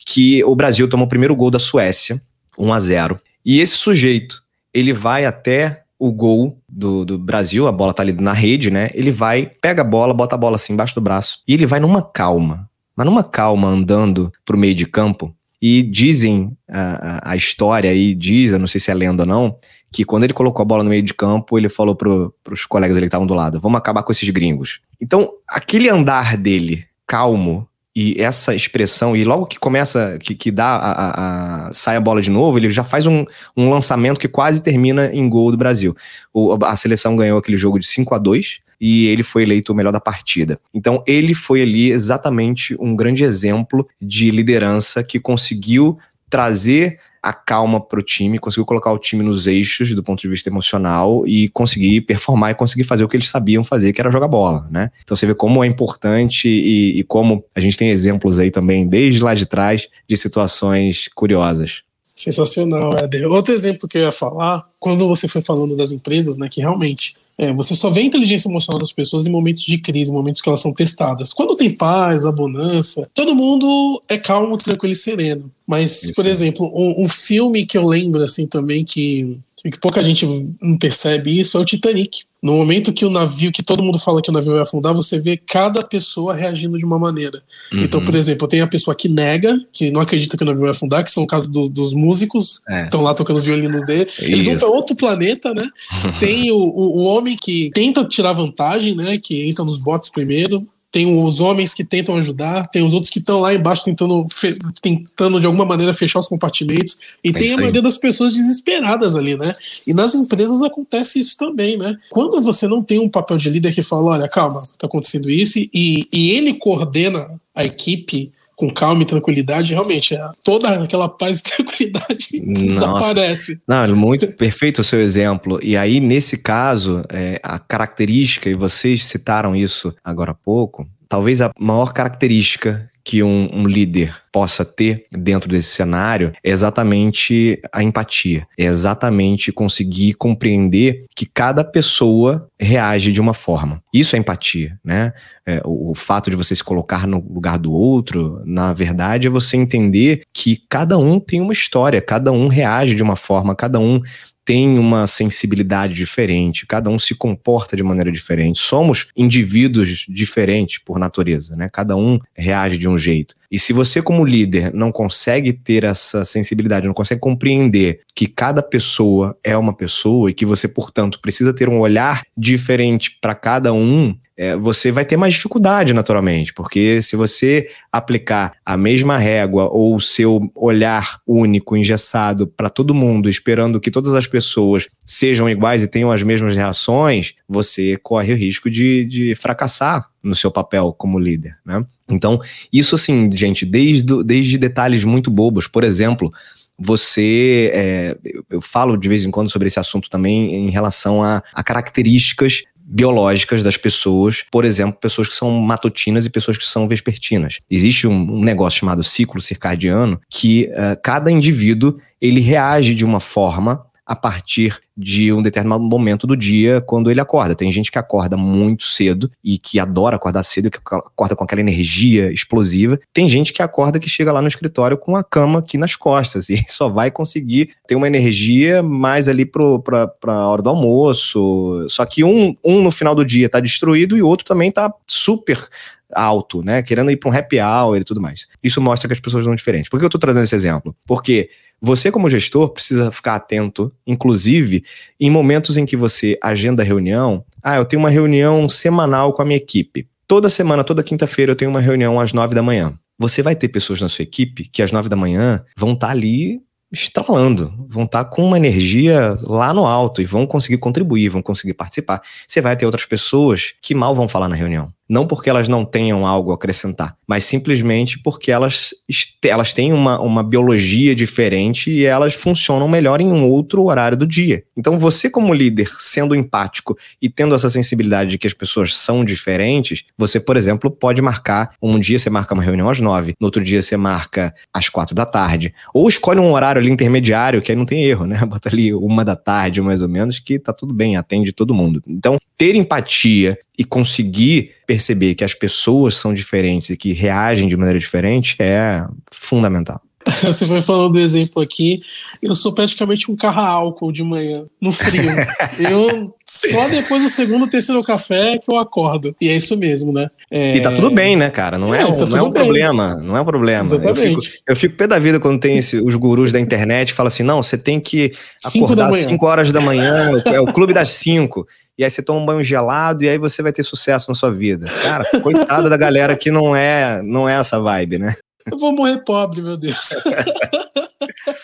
que o Brasil tomou o primeiro gol da Suécia, 1 a 0. E esse sujeito, ele vai até o gol do, do Brasil, a bola tá ali na rede, né? Ele vai, pega a bola, bota a bola assim embaixo do braço e ele vai numa calma, mas numa calma andando pro meio de campo. E dizem a, a história aí, diz, eu não sei se é lenda ou não, que quando ele colocou a bola no meio de campo, ele falou pro, pros colegas dele que estavam do lado: vamos acabar com esses gringos. Então, aquele andar dele, calmo, e essa expressão, e logo que começa, que, que dá a, a, a, sai a bola de novo, ele já faz um, um lançamento que quase termina em gol do Brasil. O, a seleção ganhou aquele jogo de 5 a 2 e ele foi eleito o melhor da partida. Então ele foi ali exatamente um grande exemplo de liderança que conseguiu trazer a calma para o time, conseguiu colocar o time nos eixos do ponto de vista emocional e conseguir performar e conseguir fazer o que eles sabiam fazer, que era jogar bola, né? Então você vê como é importante e, e como a gente tem exemplos aí também, desde lá de trás, de situações curiosas. Sensacional, Éder. Outro exemplo que eu ia falar, quando você foi falando das empresas, né, que realmente é, você só vê a inteligência emocional das pessoas em momentos de crise, momentos que elas são testadas. Quando tem paz, abundância, todo mundo é calmo, tranquilo e sereno. Mas, Isso. por exemplo, um, um, filme que eu lembro assim também que, que pouca gente não percebe isso é o Titanic. No momento que o navio, que todo mundo fala que o navio vai afundar, você vê cada pessoa reagindo de uma maneira. Uhum. Então, por exemplo, tem a pessoa que nega, que não acredita que o navio vai afundar, que são o caso do, dos músicos, é. estão lá tocando os violinos dele. Eles vão para outro planeta, né? tem o, o, o, homem que tenta tirar vantagem, né? Que entra nos botes primeiro. Tem os homens que tentam ajudar, tem os outros que estão lá embaixo tentando, tentando de alguma maneira fechar os compartimentos, e é tem a maioria das pessoas desesperadas ali, né? E nas empresas acontece isso também, né? Quando você não tem um papel de líder que fala, olha, calma, tá acontecendo isso, e, e ele coordena a equipe com calma e tranquilidade, realmente, é, toda aquela paz e tranquilidade desaparece. Não, muito perfeito o seu exemplo. E aí, nesse caso, é, a característica, e vocês citaram isso agora há pouco, talvez a maior característica que um, um, líder possa ter dentro desse cenário é exatamente a empatia, é exatamente conseguir compreender que cada pessoa reage de uma forma. Isso é empatia, né? É, o, o fato de você se colocar no lugar do outro, na verdade, é você entender que cada um tem uma história, cada um reage de uma forma, cada um tem uma sensibilidade diferente, cada um se comporta de maneira diferente. Somos indivíduos diferentes por natureza, né? Cada um reage de um jeito. E se você, como líder, não consegue ter essa sensibilidade, não consegue compreender que cada pessoa é uma pessoa e que você, portanto, precisa ter um olhar diferente para cada um, é, você vai ter mais dificuldade, naturalmente, porque se você aplicar a mesma régua ou o seu olhar único, engessado para todo mundo, esperando que todas as pessoas sejam iguais e tenham as mesmas reações, você corre o risco de, de fracassar no seu papel como líder, né? Então, isso assim, gente, desde, desde detalhes muito bobos, por exemplo, você. É, eu falo de vez em quando sobre esse assunto também em relação a, a características biológicas das pessoas, por exemplo, pessoas que são matutinas e pessoas que são vespertinas. Existe um, negócio chamado ciclo circadiano que uh, cada indivíduo ele reage de uma forma a partir de um determinado momento do dia quando ele acorda. Tem gente que acorda muito cedo e que adora acordar cedo, que acorda com aquela energia explosiva. Tem gente que acorda que chega lá no escritório com a cama aqui nas costas e só vai conseguir ter uma energia mais ali para a hora do almoço. Só que um, um no final do dia está destruído e o outro também está super alto, né? Querendo ir para um happy hour e tudo mais. Isso mostra que as pessoas são diferentes. Por que eu estou trazendo esse exemplo? Porque você, como gestor, precisa ficar atento, inclusive, em momentos em que você agenda reunião. Ah, eu tenho uma reunião semanal com a minha equipe. Toda semana, toda quinta-feira, eu tenho uma reunião às nove da manhã. Você vai ter pessoas na sua equipe que às nove da manhã vão estar tá ali estralando, vão estar tá com uma energia lá no alto e vão conseguir contribuir, vão conseguir participar. Você vai ter outras pessoas que mal vão falar na reunião não porque elas não tenham algo a acrescentar, mas simplesmente porque elas, elas têm uma, uma biologia diferente e elas funcionam melhor em um outro horário do dia. Então, você, como líder, sendo empático e tendo essa sensibilidade de que as pessoas são diferentes, você, por exemplo, pode marcar. Um dia você marca uma reunião às nove, no outro dia você marca às quatro da tarde. Ou escolhe um horário ali intermediário, que aí não tem erro, né? Bota ali uma da tarde, mais ou menos, que tá tudo bem, atende todo mundo. Então, ter empatia e conseguir perceber que as pessoas são diferentes e que reagem de maneira diferente é fundamental. Você foi falando do exemplo aqui. Eu sou praticamente um carro álcool de manhã, no frio. eu só depois do segundo, terceiro café que eu acordo. E é isso mesmo, né? É... E tá tudo bem, né, cara? Não é, é tá não é um bem. problema. Não é um problema. Exatamente. Eu fico, eu fico pé da vida quando tem esse, os gurus da internet falam assim: não, você tem que acordar às 5 horas da manhã, é o clube das 5 e aí você toma um banho gelado e aí você vai ter sucesso na sua vida. Cara, coitada da galera que não é, não é essa vibe, né? Eu vou morrer pobre, meu Deus.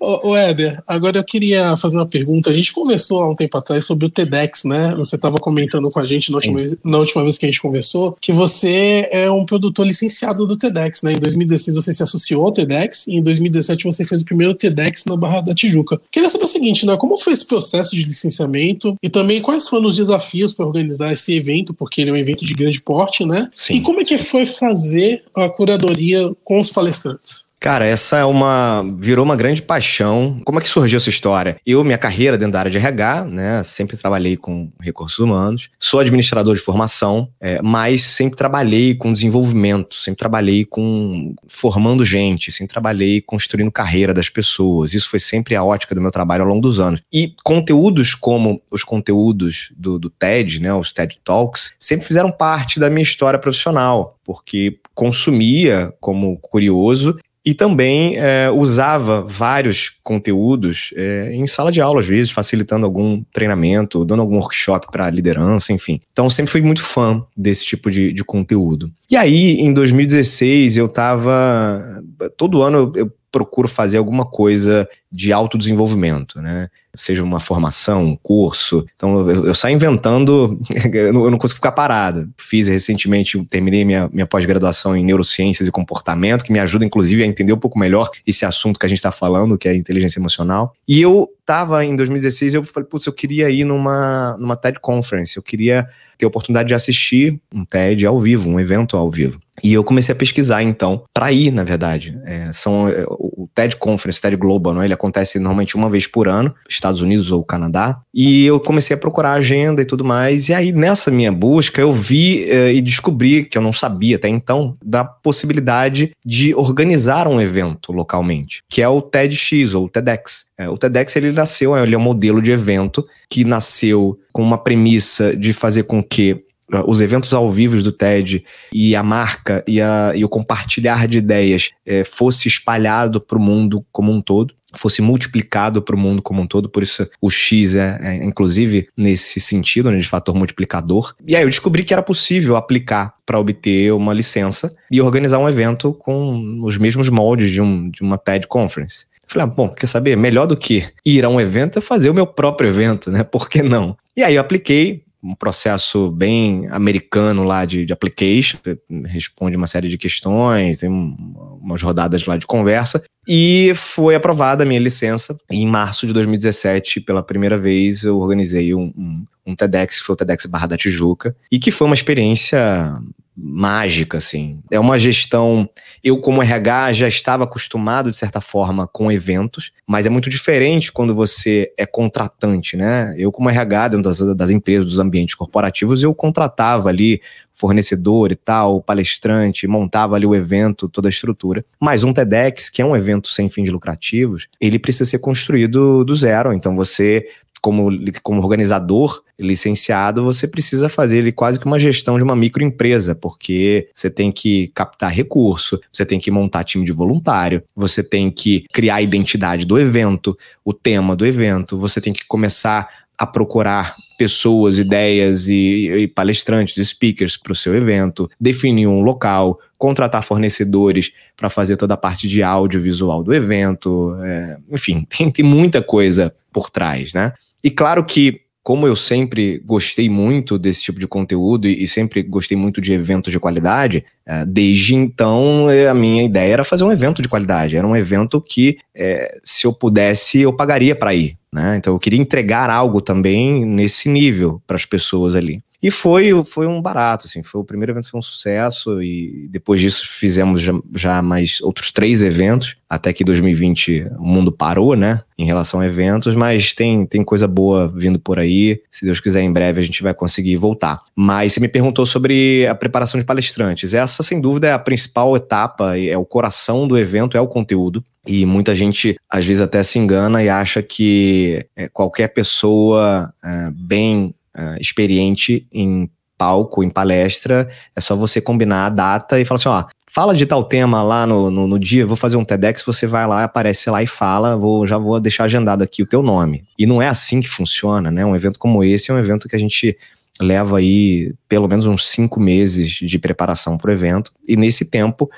Ô, Éder, agora eu queria fazer uma pergunta. A gente conversou há um tempo atrás sobre o TEDx, né? Você estava comentando com a gente na última, vez, na última, vez, que a gente conversou que você é um produtor licenciado do TEDx, né? Em 2016 você se associou ao TEDx e em 2017 você fez o primeiro TEDx na Barra da Tijuca. Queria saber o seguinte, né? Como foi esse processo de licenciamento e também quais foram os desafios para organizar esse evento, porque ele é um evento de grande porte, né? Sim. E como é que foi fazer a curadoria com os palestrantes? Cara, essa é uma. virou uma grande paixão. Como é que surgiu essa história? Eu, minha carreira dentro da área de RH, né? Sempre trabalhei com recursos humanos, sou administrador de formação, é, mas sempre trabalhei com desenvolvimento, sempre trabalhei com formando gente, sempre trabalhei construindo carreira das pessoas. Isso foi sempre a ótica do meu trabalho ao longo dos anos. E conteúdos como os conteúdos do, do TED, né? Os TED Talks, sempre fizeram parte da minha história profissional, porque consumia como curioso e também é, usava vários conteúdos é, em sala de aula, às vezes, facilitando algum treinamento, dando algum workshop para liderança, enfim. Então, sempre fui muito fã desse tipo de, de conteúdo. E aí, em 2016, eu estava. Todo ano eu procuro fazer alguma coisa de autodesenvolvimento, né? Seja uma formação, um curso. Então, eu, eu saio inventando, eu não, consigo ficar parado. Fiz recentemente, terminei minha, minha pós-graduação em neurociências e comportamento, que me ajuda, inclusive, a entender um pouco melhor esse assunto que a gente está falando, que é inteligência emocional. E eu estava em 2016, eu falei, putz, eu queria ir numa, numa TED Conference, eu queria ter a oportunidade de assistir um TED ao vivo, um evento ao vivo. E eu comecei a pesquisar, então, para ir, na verdade. É, são é, o TED Conference, o TED Global, não? ele acontece normalmente uma vez por ano, Estados Unidos ou Canadá. E eu comecei a procurar agenda e tudo mais. E aí, nessa minha busca, eu vi é, e descobri, que eu não sabia até então, da possibilidade de organizar um evento localmente, que é o TEDx ou o TEDx. É, o TEDx ele nasceu, ele é um modelo de evento que nasceu com uma premissa de fazer com que ah, os eventos ao vivo do TED e a marca e, a, e o compartilhar de ideias é, fosse espalhado para o mundo como um todo fosse multiplicado para o mundo como um todo, por isso o X é, é inclusive nesse sentido, né, de fator multiplicador. E aí eu descobri que era possível aplicar para obter uma licença e organizar um evento com os mesmos moldes de, um, de uma TED Conference. Falei, ah, bom, quer saber? Melhor do que ir a um evento é fazer o meu próprio evento, né? Por que não? E aí eu apliquei, um processo bem americano lá de, de application, responde uma série de questões, tem umas rodadas lá de conversa, e foi aprovada a minha licença. E em março de 2017, pela primeira vez, eu organizei um, um, um TEDx, que foi o TEDx Barra da Tijuca, e que foi uma experiência mágica, assim. É uma gestão. Eu, como RH, já estava acostumado, de certa forma, com eventos, mas é muito diferente quando você é contratante, né? Eu, como RH, dentro das, das empresas, dos ambientes corporativos, eu contratava ali fornecedor e tal, palestrante, montava ali o evento, toda a estrutura. Mas um TEDx, que é um evento sem fins lucrativos, ele precisa ser construído do zero. Então você como, como organizador licenciado, você precisa fazer ele quase que uma gestão de uma microempresa, porque você tem que captar recurso, você tem que montar time de voluntário, você tem que criar a identidade do evento, o tema do evento, você tem que começar a procurar pessoas, ideias e, e palestrantes, speakers para o seu evento, definir um local, contratar fornecedores para fazer toda a parte de audiovisual do evento, é, enfim, tem, tem muita coisa por trás, né? E claro que, como eu sempre gostei muito desse tipo de conteúdo e, sempre gostei muito de eventos de qualidade, é, desde então é, a minha ideia era fazer um evento de qualidade. Era um evento que, é, se eu pudesse, eu pagaria para ir. Né? Então eu queria entregar algo também nesse nível para as pessoas ali. E foi, foi um barato, assim, foi o primeiro evento foi um sucesso e depois disso fizemos já, já mais outros três eventos, até que 2020 o mundo parou, né, em relação a eventos, mas tem, tem coisa boa vindo por aí, se Deus quiser em breve a gente vai conseguir voltar. Mas você me perguntou sobre a preparação de palestrantes, essa sem dúvida é a principal etapa, é o coração do evento, é o conteúdo. E muita gente às vezes até se engana e acha que é, qualquer pessoa é, bem uh, experiente em palco, em palestra, é só você combinar a data e falar assim, ó, fala de tal tema lá no, no, no, dia, vou fazer um TEDx, você vai lá, aparece lá e fala, vou, já vou deixar agendado aqui o teu nome. E não é assim que funciona, né? Um evento como esse é um evento que a gente leva aí pelo menos uns cinco meses de preparação para o evento, e nesse tempo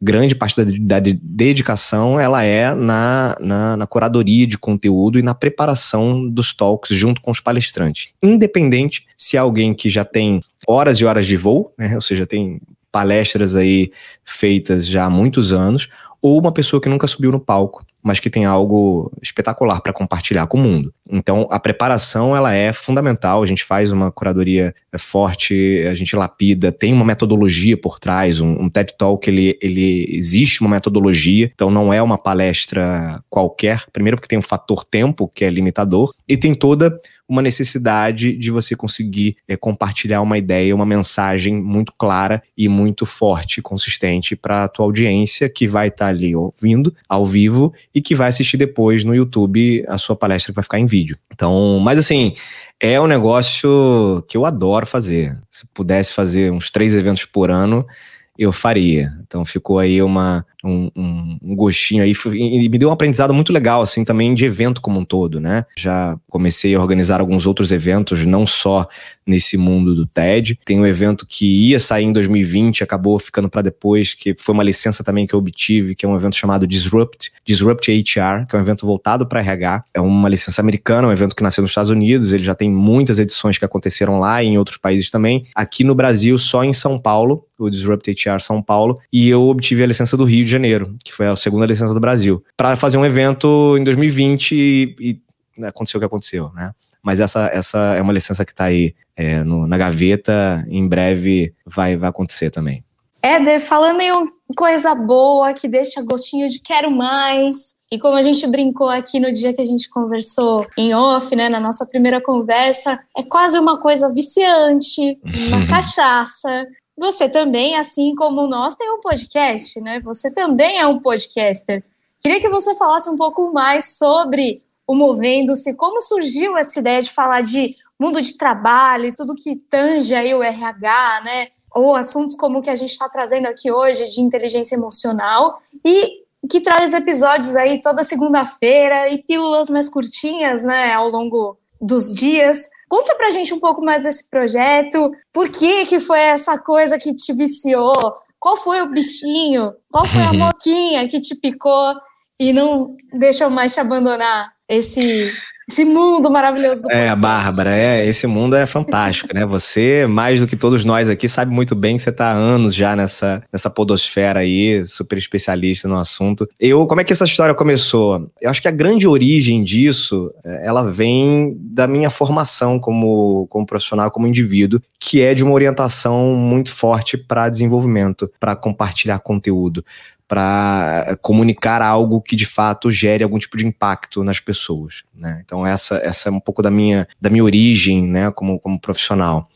grande parte da, da dedicação ela é na, na, na, curadoria de conteúdo e na preparação dos talks junto com os palestrantes. Independente se é alguém que já tem horas e horas de voo, né, ou seja, tem palestras aí feitas já há muitos anos, ou uma pessoa que nunca subiu no palco, mas que tem algo espetacular para compartilhar com o mundo. Então, a preparação ela é fundamental. A gente faz uma curadoria é, forte, a gente lapida, tem uma metodologia por trás. Um, um TED Talk ele, ele existe uma metodologia, então não é uma palestra qualquer. Primeiro porque tem um fator tempo que é limitador e tem toda uma necessidade de você conseguir é, compartilhar uma ideia, uma mensagem muito clara e muito forte, consistente para a tua audiência que vai estar tá ali ouvindo ao vivo e que vai assistir depois no YouTube a sua palestra que vai ficar em vídeo. Então, mas assim, é um negócio que eu adoro fazer. Se pudesse fazer uns três eventos por ano, eu faria. Então ficou aí uma, um, um, um, gostinho aí e me deu um aprendizado muito legal, assim, também de evento como um todo, né? Já comecei a organizar alguns outros eventos, não só nesse mundo do TED. Tem um evento que ia sair em 2020, acabou ficando para depois, que foi uma licença também que eu obtive, que é um evento chamado Disrupt, Disrupt HR, que é um evento voltado para RH. É uma licença americana, um evento que nasceu nos Estados Unidos, ele já tem muitas edições que aconteceram lá e em outros países também. Aqui no Brasil, só em São Paulo, o Disrupt HR São Paulo, e eu obtive a licença do Rio de Janeiro, que foi a segunda licença do Brasil, para fazer um evento em 2020 e, e aconteceu o que aconteceu, né? Mas essa, essa é uma licença que está aí é, no, na gaveta, em breve vai, vai acontecer também. Éder, falando em coisa boa que deixa gostinho de quero mais, e como a gente brincou aqui no dia que a gente conversou em off, né, na nossa primeira conversa, é quase uma coisa viciante, uma cachaça. Você também, assim como nós, tem um podcast, né? Você também é um podcaster. Queria que você falasse um pouco mais sobre o Movendo-se, como surgiu essa ideia de falar de mundo de trabalho e tudo que tange aí o RH, né? Ou assuntos como o que a gente está trazendo aqui hoje de inteligência emocional e que traz episódios aí toda segunda-feira e pílulas mais curtinhas, né, ao longo dos dias. Conta pra gente um pouco mais desse projeto, por que que foi essa coisa que te viciou, qual foi o bichinho, qual foi a moquinha que te picou e não deixou mais te abandonar esse esse mundo maravilhoso do É, a Bárbara, é, esse mundo é fantástico, né? Você, mais do que todos nós aqui, sabe muito bem que você está há anos já nessa, nessa podosfera aí, super especialista no assunto. Eu, como é que essa história começou? Eu acho que a grande origem disso, é, ela vem da minha formação como, como profissional, como indivíduo, que é de uma orientação muito forte para desenvolvimento, para compartilhar conteúdo para comunicar algo que de fato gere algum tipo de impacto nas pessoas. Né? Então essa, essa é um pouco da minha, da minha origem né, como, como profissional.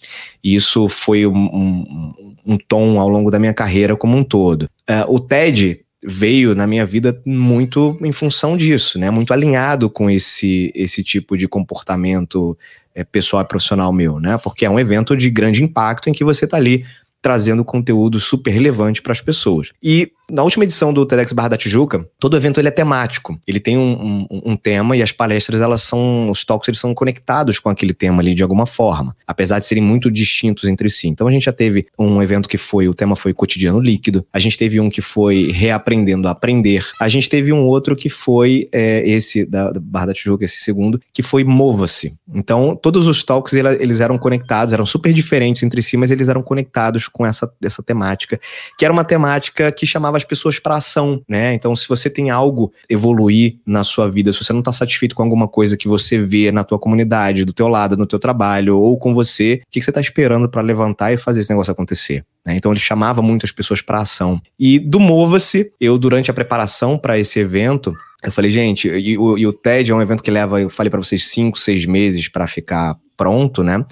E isso foi um, um, um tom ao longo da minha carreira como um todo. Uh, o TED veio na minha vida muito em função disso, né? Muito alinhado com esse, esse tipo de comportamento é, pessoal e profissional meu, né? Porque é um evento de grande impacto em que você está ali trazendo conteúdo super relevante para as pessoas. E na última edição do TEDx Barra da Tijuca, todo evento ele é temático. Ele tem um, um, um, tema e as palestras, elas são, os talks, eles são conectados com aquele tema ali de alguma forma, apesar de serem muito distintos entre si. Então a gente já teve um evento que foi, o tema foi cotidiano líquido, a gente teve um que foi reaprendendo a aprender, a gente teve um outro que foi é, esse da, da, Barra da Tijuca, esse segundo, que foi Mova-se. Então todos os talks eles eram conectados, eram super diferentes entre si, mas eles eram conectados com essa, essa temática, que era uma temática que chamava chamava as pessoas para ação, né? Então, se você tem algo evoluir na sua vida, se você não está satisfeito com alguma coisa que você vê na tua comunidade, do teu lado, no teu trabalho ou com você, o que, que você está esperando para levantar e fazer esse negócio acontecer? Né? Então ele chamava muitas pessoas para ação. E do Mova-se, eu durante a preparação para esse evento, eu falei, gente, e e o TED é um evento que leva, eu falei para vocês, cinco, seis meses para ficar pronto, né?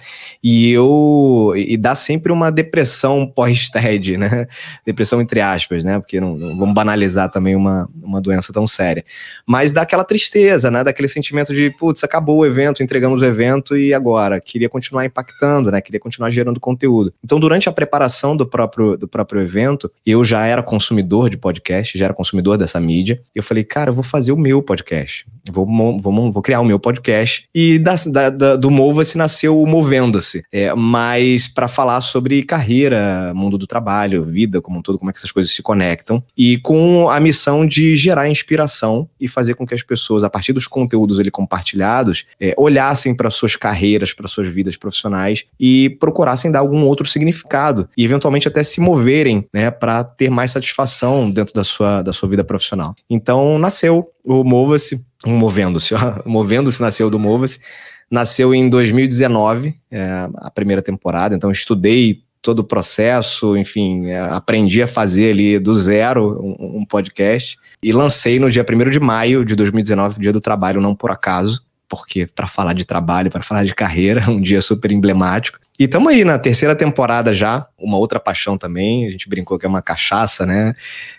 E eu e dá sempre uma depressão pós-TED, né? Depressão entre aspas, né? Porque não, não, vamos banalizar também uma, uma doença tão séria. Mas dá aquela tristeza, né? Daquele sentimento de, putz, acabou o evento, entregamos o evento e agora queria continuar impactando, né? Queria continuar gerando conteúdo. Então, durante a preparação do próprio do próprio evento, eu já era consumidor de podcast, já era consumidor dessa mídia. Eu falei, cara, eu vou fazer o meu podcast. Vou, vou, vou criar o meu podcast. E da, da, da do Mova se nasceu Movendo-se, é, mas para falar sobre carreira, mundo do trabalho, vida como um todo, como é que essas coisas se conectam, e com a missão de gerar inspiração e fazer com que as pessoas, a partir dos conteúdos ali compartilhados, é, olhassem para suas carreiras, para suas vidas profissionais e procurassem dar algum outro significado e eventualmente até se moverem, né, para ter mais satisfação dentro da sua, da sua vida profissional. Então nasceu o Mova-se, Movendo-se, Movendo-se nasceu do Mova-se, nasceu em 2019, é, a primeira temporada, então estudei todo o processo, enfim, é, aprendi a fazer ali do zero um, um podcast e lancei no dia 1 de maio de 2019, dia do trabalho, não por acaso, porque para falar de trabalho, para falar de carreira, um dia super emblemático. E estamos aí na terceira temporada já, uma outra paixão também, a gente brincou que é uma cachaça, né?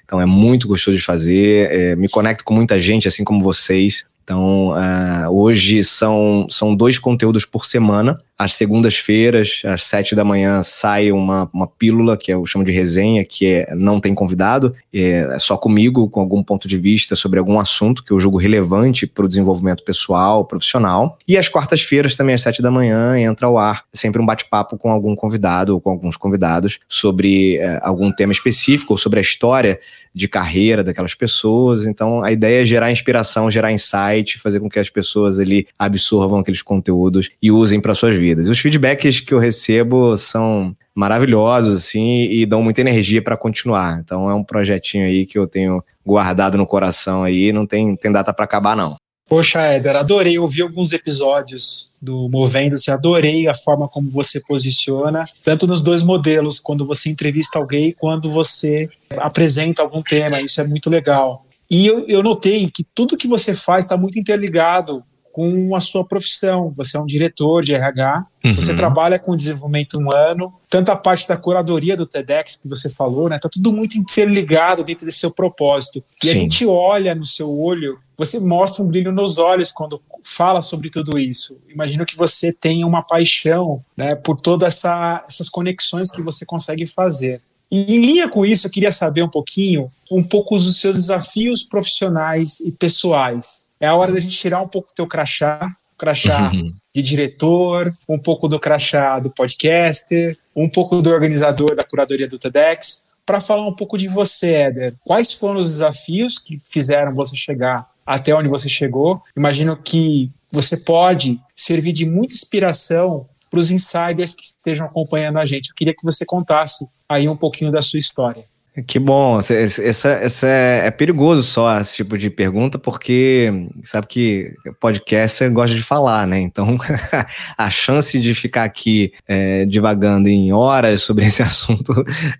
Então é muito gostoso de fazer, é, me conecto com muita gente, assim como vocês, então, uh, hoje são, são dois conteúdos por semana às segundas-feiras, às sete da manhã, sai uma, uma pílula, que eu chamo de resenha, que é, não tem convidado, é, é só comigo, com algum ponto de vista sobre algum assunto que eu julgo relevante para o desenvolvimento pessoal, profissional. E às quartas-feiras, também às sete da manhã, entra ao ar sempre um bate-papo com algum convidado ou com alguns convidados sobre é, algum tema específico ou sobre a história de carreira daquelas pessoas. Então, a ideia é gerar inspiração, gerar insight, fazer com que as pessoas ali absorvam aqueles conteúdos e usem para suas vidas. E os feedbacks que eu recebo são maravilhosos, assim, e dão muita energia para continuar. Então, é um projetinho aí que eu tenho guardado no coração aí, não tem, tem data para acabar, não. Poxa, Éder, adorei ouvir alguns episódios do Movendo-se, adorei a forma como você posiciona, tanto nos dois modelos, quando você entrevista alguém, quando você apresenta algum tema, isso é muito legal. E eu, eu notei que tudo que você faz está muito interligado com a sua profissão. Você é um diretor de RH, uhum. você trabalha com desenvolvimento humano, tanto a parte da curadoria do TEDx que você falou, né? Tá tudo muito interligado dentro desse seu propósito. E Sim. a gente olha no seu olho, você mostra um brilho nos olhos quando fala sobre tudo isso. Imagino que você tenha uma paixão, né, por todas essa, essas conexões que você consegue fazer. E em linha com isso, eu queria saber um pouquinho, um pouco dos seus desafios profissionais e pessoais é a hora da gente tirar um pouco do teu crachá, o crachá uhum. de diretor, um pouco do crachá do podcaster, um pouco do organizador da curadoria do TEDx, para falar um pouco de você, Éder. Quais foram os desafios que fizeram você chegar até onde você chegou? Imagino que você pode servir de muita inspiração para os insiders que estejam acompanhando a gente. Eu queria que você contasse aí um pouquinho da sua história. Que bom, essa, essa é, é, perigoso só esse tipo de pergunta, porque sabe que podcaster gosta de falar, né? Então a chance de ficar aqui é, divagando em horas sobre esse assunto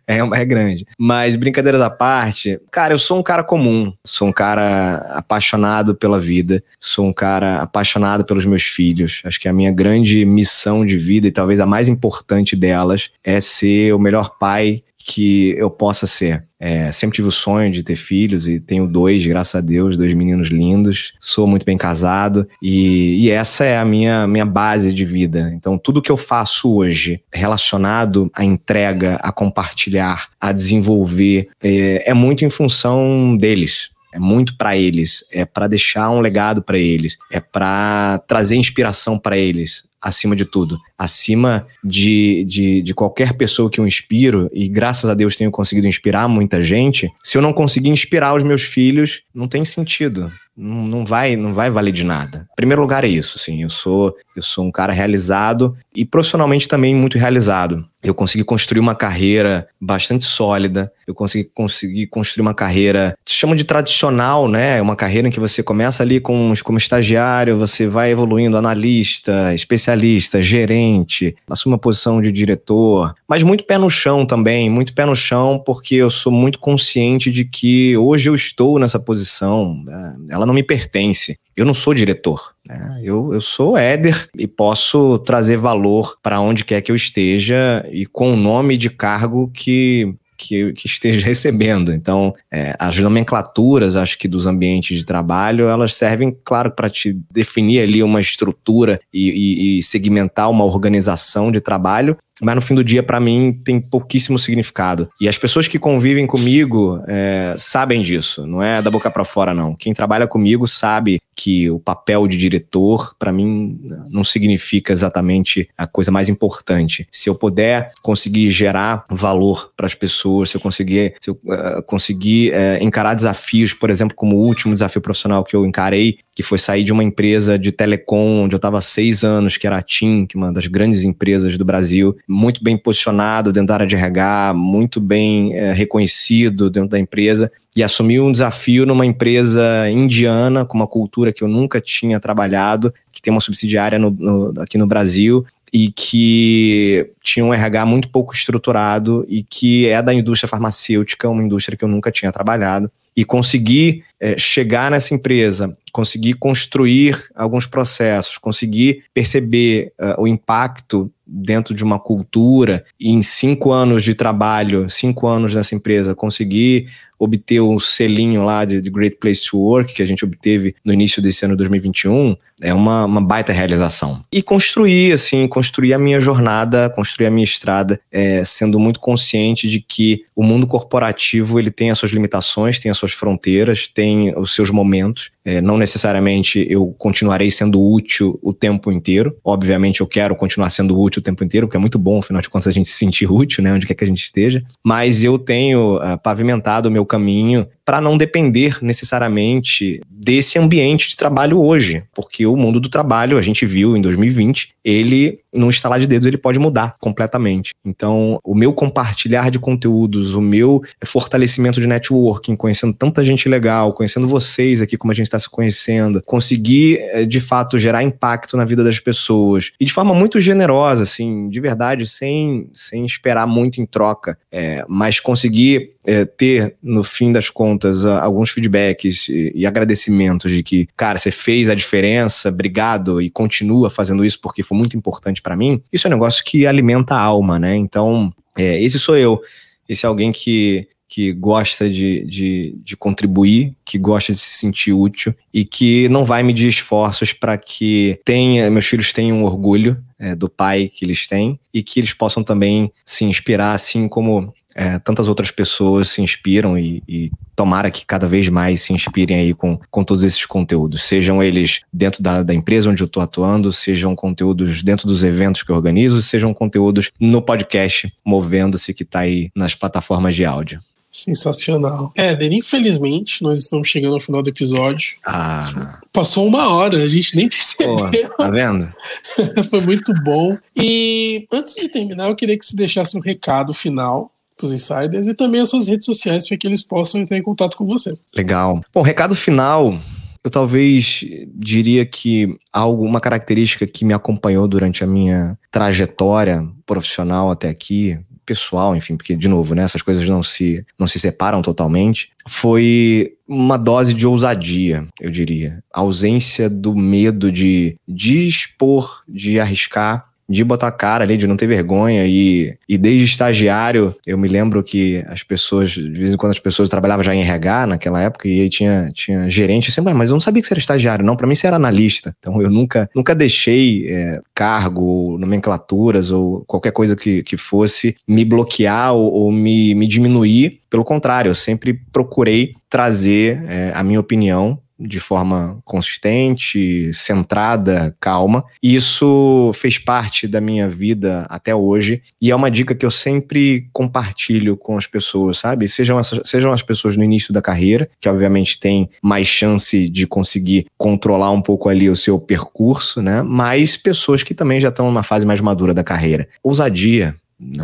é, é grande. Mas brincadeiras à parte, cara, eu sou um cara comum, sou um cara apaixonado pela vida, sou um cara apaixonado pelos meus filhos. Acho que a minha grande missão de vida, e talvez a mais importante delas, é ser o melhor pai que eu possa ser. É, sempre tive o sonho de ter filhos e tenho dois, graças a Deus, dois meninos lindos. Sou muito bem casado e, e, essa é a minha, minha base de vida. Então, tudo que eu faço hoje relacionado à entrega, a compartilhar, a desenvolver, é, é muito em função deles é muito para eles, é para deixar um legado para eles, é para trazer inspiração para eles, acima de tudo, acima de, de, de, qualquer pessoa que eu inspiro, e graças a Deus tenho conseguido inspirar muita gente, se eu não conseguir inspirar os meus filhos, não tem sentido. Não, não vai não vai valer de nada. Em primeiro lugar é isso, sim. Eu sou eu sou um cara realizado e profissionalmente também muito realizado eu consegui construir uma carreira bastante sólida, eu consegui, consegui construir uma carreira, chama de tradicional, né? Uma carreira em que você começa ali com, como estagiário, você vai evoluindo analista, especialista, gerente, assume uma posição de diretor, mas muito pé no chão também, muito pé no chão, porque eu sou muito consciente de que hoje eu estou nessa posição, né? ela não me pertence. Eu não sou diretor, né? eu, eu sou Éder e posso trazer valor para onde quer que eu esteja e com o nome de cargo que que, que, esteja recebendo. Então, é, as nomenclaturas, acho que dos ambientes de trabalho, elas servem, claro, para te definir ali uma estrutura e, e, e, segmentar uma organização de trabalho, mas no fim do dia, para mim, tem pouquíssimo significado. E as pessoas que convivem comigo é, sabem disso, não é da boca para fora, não. Quem trabalha comigo sabe que o papel de diretor, para mim, não significa exatamente a coisa mais importante. Se eu puder conseguir gerar valor para as pessoas, se eu conseguir, se eu, uh, conseguir uh, encarar desafios, por exemplo, como o último desafio profissional que eu encarei, que foi sair de uma empresa de telecom, onde eu estava seis anos, que era a TIM, que é uma das grandes empresas do Brasil, muito bem posicionado dentro da área de RH, muito bem uh, reconhecido dentro da empresa, e assumi um desafio numa empresa indiana com uma cultura que eu nunca tinha trabalhado, que tem uma subsidiária no, no, aqui no Brasil e que tinha um RH muito pouco estruturado e que é da indústria farmacêutica, uma indústria que eu nunca tinha trabalhado. E conseguir é, chegar nessa empresa, conseguir construir alguns processos, conseguir perceber uh, o impacto dentro de uma cultura e em cinco anos de trabalho, cinco anos nessa empresa, conseguir obter o selinho lá de, de Great Place to Work, que a gente obteve no início desse ano 2021, é uma, uma baita realização. E construir, assim, construir a minha jornada, construir a minha estrada, é, sendo muito consciente de que o mundo corporativo ele tem as suas limitações, tem as suas fronteiras, tem os seus momentos. É, não necessariamente eu continuarei sendo útil o tempo inteiro. Obviamente eu quero continuar sendo útil o tempo inteiro, porque é muito bom, afinal de contas, a gente se sentir útil, né, onde quer que a gente esteja. Mas eu tenho uh, pavimentado o meu caminho para não depender necessariamente desse ambiente de trabalho hoje, porque o mundo do trabalho, a gente viu em 2020, ele, num estalar de dedos, ele pode mudar completamente. Então, o meu compartilhar de conteúdos, o meu fortalecimento de networking, conhecendo tanta gente legal, conhecendo vocês aqui, como a gente está se conhecendo, conseguir, eh, de fato, gerar impacto na vida das pessoas, e de forma muito generosa, assim, de verdade, sem, sem esperar muito em troca, é, mas conseguir é, ter, no fim das contas, alguns feedbacks e, e, agradecimentos de que, cara, você fez a diferença, obrigado e continua fazendo isso porque foi muito importante para mim, isso é um negócio que alimenta a alma, né? Então, é, esse sou eu. Esse é alguém que, que gosta de, de, de, contribuir, que gosta de se sentir útil e que não vai medir esforços para que tenha, meus filhos tenham orgulho é, do pai que eles têm e que eles possam também se inspirar, assim como é, tantas outras pessoas se inspiram e, e, tomara que cada vez mais se inspirem aí com, com todos esses conteúdos, sejam eles dentro da, da empresa onde eu estou atuando, sejam conteúdos dentro dos eventos que eu organizo, sejam conteúdos no podcast Movendo-se que está aí nas plataformas de áudio. Sensacional. Éder, infelizmente, nós estamos chegando ao final do episódio. Ah. Passou uma hora, a gente nem percebeu. Pô, tá vendo? Foi muito bom. E antes de terminar, eu queria que você deixasse um recado final para os insiders e também as suas redes sociais para que eles possam entrar em contato com você. Legal. Bom, recado final. Eu talvez diria que algo, uma característica que me acompanhou durante a minha trajetória profissional até aqui, pessoal, enfim, porque, de novo, né, essas coisas não se, não se separam totalmente, foi uma dose de ousadia, eu diria. A ausência do medo de, de expor, de arriscar de botar cara ali, de não ter vergonha. E, e desde estagiário, eu me lembro que as pessoas, de vez em quando as pessoas trabalhavam já em RH naquela época, e aí tinha, tinha gerente assim, mas eu não sabia que você era estagiário, não. Para mim você era analista. Então eu nunca, nunca deixei é, cargo, nomenclaturas ou qualquer coisa que, que fosse me bloquear ou, ou me, me diminuir. Pelo contrário, eu sempre procurei trazer é, a minha opinião de forma consistente, centrada, calma. E isso fez parte da minha vida até hoje e é uma dica que eu sempre compartilho com as pessoas, sabe? Sejam, essas, sejam as pessoas no início da carreira, que obviamente têm mais chance de conseguir controlar um pouco ali o seu percurso, né? Mas pessoas que também já estão numa fase mais madura da carreira. Ousadia,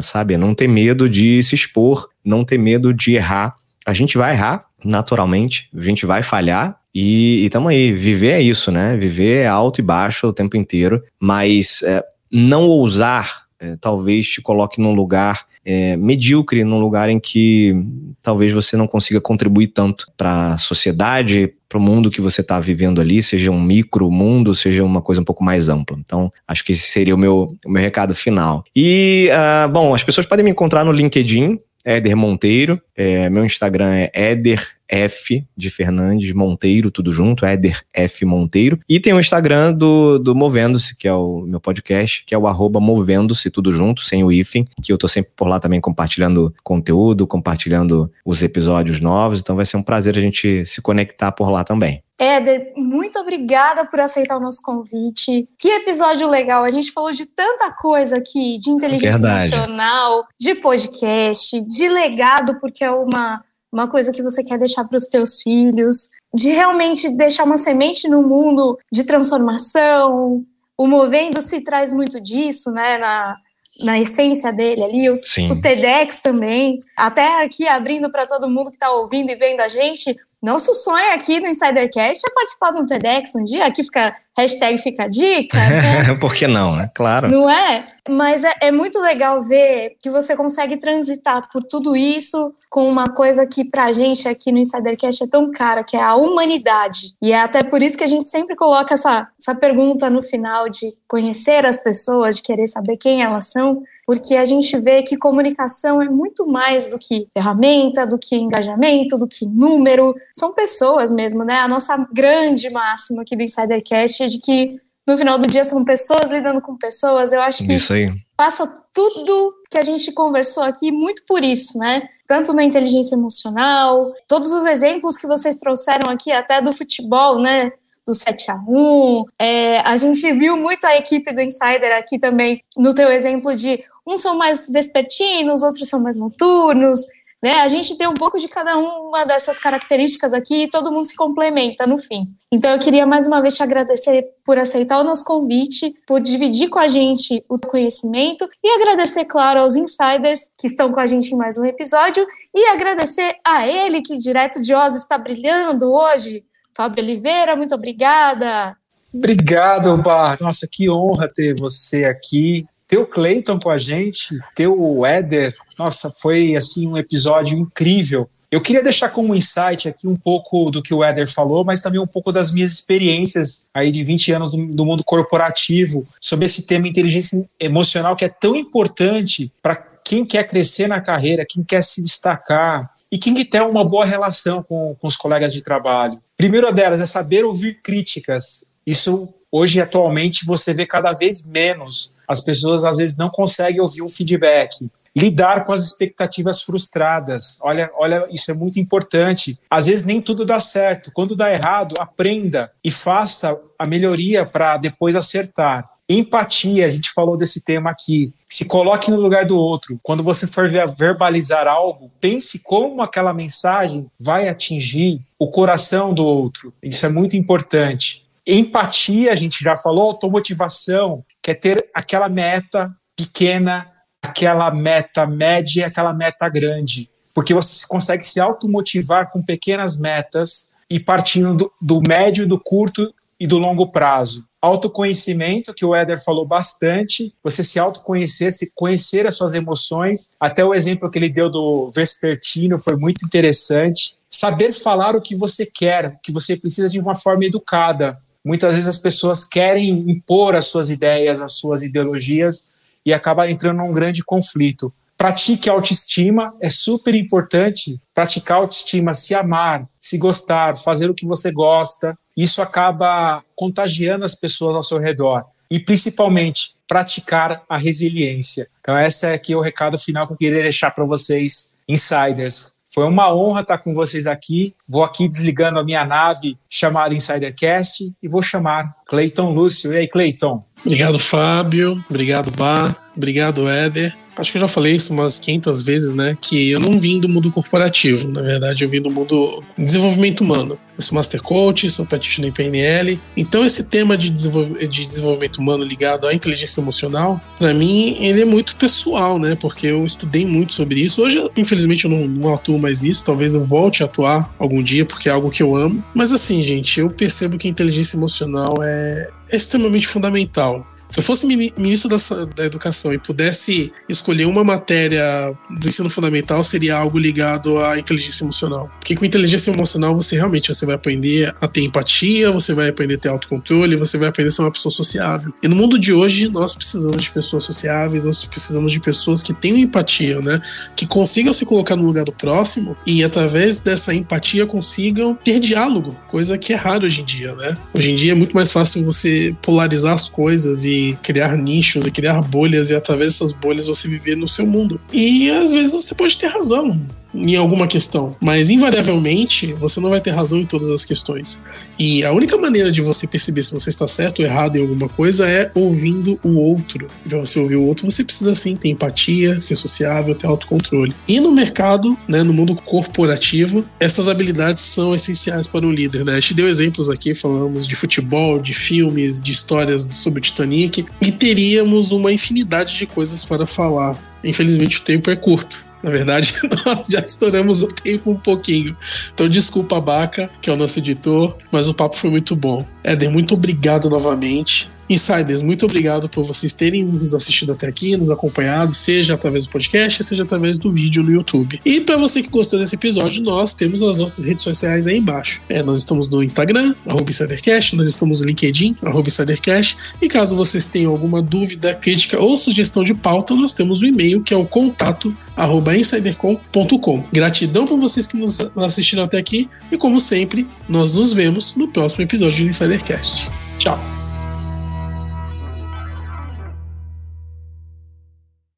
sabe? Não ter medo de se expor, não ter medo de errar. A gente vai errar, naturalmente, a gente vai falhar, e, estamos aí, viver é isso, né? Viver é alto e baixo o tempo inteiro, mas é, não ousar é, talvez te coloque num lugar é, medíocre, num lugar em que talvez você não consiga contribuir tanto para a sociedade, para o mundo que você está vivendo ali, seja um micro mundo, seja uma coisa um pouco mais ampla. Então, acho que esse seria o meu, o meu recado final. E, uh, bom, as pessoas podem me encontrar no LinkedIn, Éder Monteiro. É, meu Instagram é Éder F de Fernandes Monteiro, tudo junto, Éder F Monteiro. E tem o Instagram do, do Movendo-se, que é o meu podcast, que é o arroba Movendo-se, tudo junto, sem o hífen, que eu tô sempre por lá também compartilhando conteúdo, compartilhando os episódios novos. Então vai ser um prazer a gente se conectar por lá também. Éder, muito obrigada por aceitar o nosso convite. Que episódio legal! A gente falou de tanta coisa aqui, de inteligência Verdade. emocional, de podcast, de legado, porque é uma, uma coisa que você quer deixar para os teus filhos, de realmente deixar uma semente no mundo de transformação. O Movendo se traz muito disso, né? Na, na essência dele ali, o, o TEDx também. Até aqui abrindo para todo mundo que está ouvindo e vendo a gente, nosso sonho aqui no Insidercast é participar de um TEDx um dia, aqui fica Hashtag fica a dica, né? Por que não, né? Claro. Não é? Mas é, é, muito legal ver que você consegue transitar por tudo isso com uma coisa que pra gente aqui no Insidercast é tão cara, que é a humanidade. E é até por isso que a gente sempre coloca essa, essa pergunta no final de conhecer as pessoas, de querer saber quem elas são, porque a gente vê que comunicação é muito mais do que ferramenta, do que engajamento, do que número, são pessoas mesmo, né? A nossa grande máxima aqui do Insidercast de que no final do dia são pessoas lidando com pessoas. Eu acho que isso aí. passa tudo que a gente conversou aqui muito por isso, né? Tanto na inteligência emocional, todos os exemplos que vocês trouxeram aqui, até do futebol, né? do 7 a 1 é, A gente viu muito a equipe do Insider aqui também, no teu exemplo de uns são mais vespertinos, outros são mais noturnos, né? A gente tem um pouco de cada uma dessas características aqui e todo mundo se complementa no fim. Então eu queria mais uma vez te agradecer por aceitar o nosso convite, por dividir com a gente o conhecimento e agradecer, claro, aos insiders que estão com a gente em mais um episódio e agradecer a ele que direto de Oz está brilhando hoje, Fábio Oliveira, muito obrigada. Obrigado, Bar. Nossa, que honra ter você aqui ter o Clayton com a gente, ter o Éder, nossa, foi assim um episódio incrível. Eu queria deixar como insight aqui um pouco do que o Éder falou, mas também um pouco das minhas experiências aí de 20 anos do, do mundo corporativo sobre esse tema inteligência emocional que é tão importante para quem quer crescer na carreira, quem quer se destacar e quem quer ter uma boa relação com, com os colegas de trabalho. Primeiro delas é saber ouvir críticas. Isso hoje, atualmente, você vê cada vez menos. As pessoas às vezes não conseguem ouvir um feedback. Lidar com as expectativas frustradas. Olha, olha, isso é muito importante. Às vezes nem tudo dá certo. Quando dá errado, aprenda e faça a melhoria para depois acertar. Empatia, a gente falou desse tema aqui. Se coloque no lugar do outro. Quando você for verbalizar algo, pense como aquela mensagem vai atingir o coração do outro. Isso é muito importante. Empatia, a gente já falou, automotivação, que é ter aquela meta pequena, aquela meta média, aquela meta grande. Porque você consegue se automotivar com pequenas metas e partindo do, do médio, do curto e do longo prazo. Autoconhecimento, que o Éder falou bastante, você se autoconhecer, se conhecer as suas emoções. Até o exemplo que ele deu do vespertino foi muito interessante. Saber falar o que você quer, o que você precisa de uma forma educada muitas vezes as pessoas querem impor as suas ideias, as suas ideologias e acaba entrando num grande conflito. Pratique autoestima, é super importante praticar autoestima, se amar, se gostar, fazer o que você gosta. Isso acaba contagiando as pessoas ao seu redor. E principalmente, praticar a resiliência. Então, esse é aqui o recado final que eu queria deixar para vocês, insiders. Foi uma honra estar com vocês aqui. Vou aqui desligando a minha nave chamada Insidercast e vou chamar Cleiton Lúcio. E aí, Cleiton? Obrigado, Fábio. Obrigado, Bar. Obrigado, Éder. Acho que eu já falei isso umas 500 vezes, né? Que eu não vim do mundo corporativo. Na verdade, eu vim do mundo desenvolvimento humano. Eu sou Master Coach, sou practitioner em PNL. Então, esse tema de, de desenvolvimento humano ligado à inteligência emocional, para mim, ele é muito pessoal, né? Porque eu estudei muito sobre isso. Hoje, infelizmente, eu não, não atuo mais nisso. Talvez eu volte a atuar algum dia, porque é algo que eu amo. Mas, assim, gente, eu percebo que a inteligência emocional é, é extremamente fundamental. Se eu fosse ministro da, da, Educação e pudesse escolher uma matéria do ensino fundamental, seria algo ligado à inteligência emocional. Porque com inteligência emocional você realmente você vai aprender a ter empatia, você vai aprender a ter autocontrole, você vai aprender a ser uma pessoa sociável. E no mundo de hoje, nós precisamos de pessoas sociáveis, nós precisamos de pessoas que tenham empatia, né? Que consigam se colocar no lugar do próximo e através dessa empatia consigam ter diálogo, coisa que é raro hoje em dia, né? Hoje em dia é muito mais fácil você polarizar as coisas e criar nichos e criar bolhas e através dessas bolhas você viver no seu mundo. E às vezes você pode ter razão em alguma questão, mas invariavelmente você não vai ter razão em todas as questões. E a única maneira de você perceber se você está certo ou errado em alguma coisa é ouvindo o outro. Para você ouvir o outro, você precisa sim ter empatia, ser sociável, ter autocontrole. E no mercado, né, no mundo corporativo, essas habilidades são essenciais para um líder. Né? A gente deu exemplos aqui, falamos de futebol, de filmes, de histórias sobre o Titanic, e teríamos uma infinidade de coisas para falar. Infelizmente o tempo é curto. Na verdade, nós já estouramos o tempo um pouquinho. Então, desculpa, Baca, que é o nosso editor, mas o papo foi muito bom. Éder, muito obrigado novamente. Insiders, muito obrigado por vocês terem nos assistido até aqui, nos acompanhado, seja através do podcast, seja através do vídeo no YouTube. E para você que gostou desse episódio, nós temos as nossas redes sociais aí embaixo. É, nós estamos no Instagram, InsiderCast, nós estamos no LinkedIn, InsiderCast, e caso vocês tenham alguma dúvida, crítica ou sugestão de pauta, nós temos o e-mail que é o contato insidercom.com. Gratidão por vocês que nos assistiram até aqui e como sempre, nós nos vemos no próximo episódio do InsiderCast. Tchau!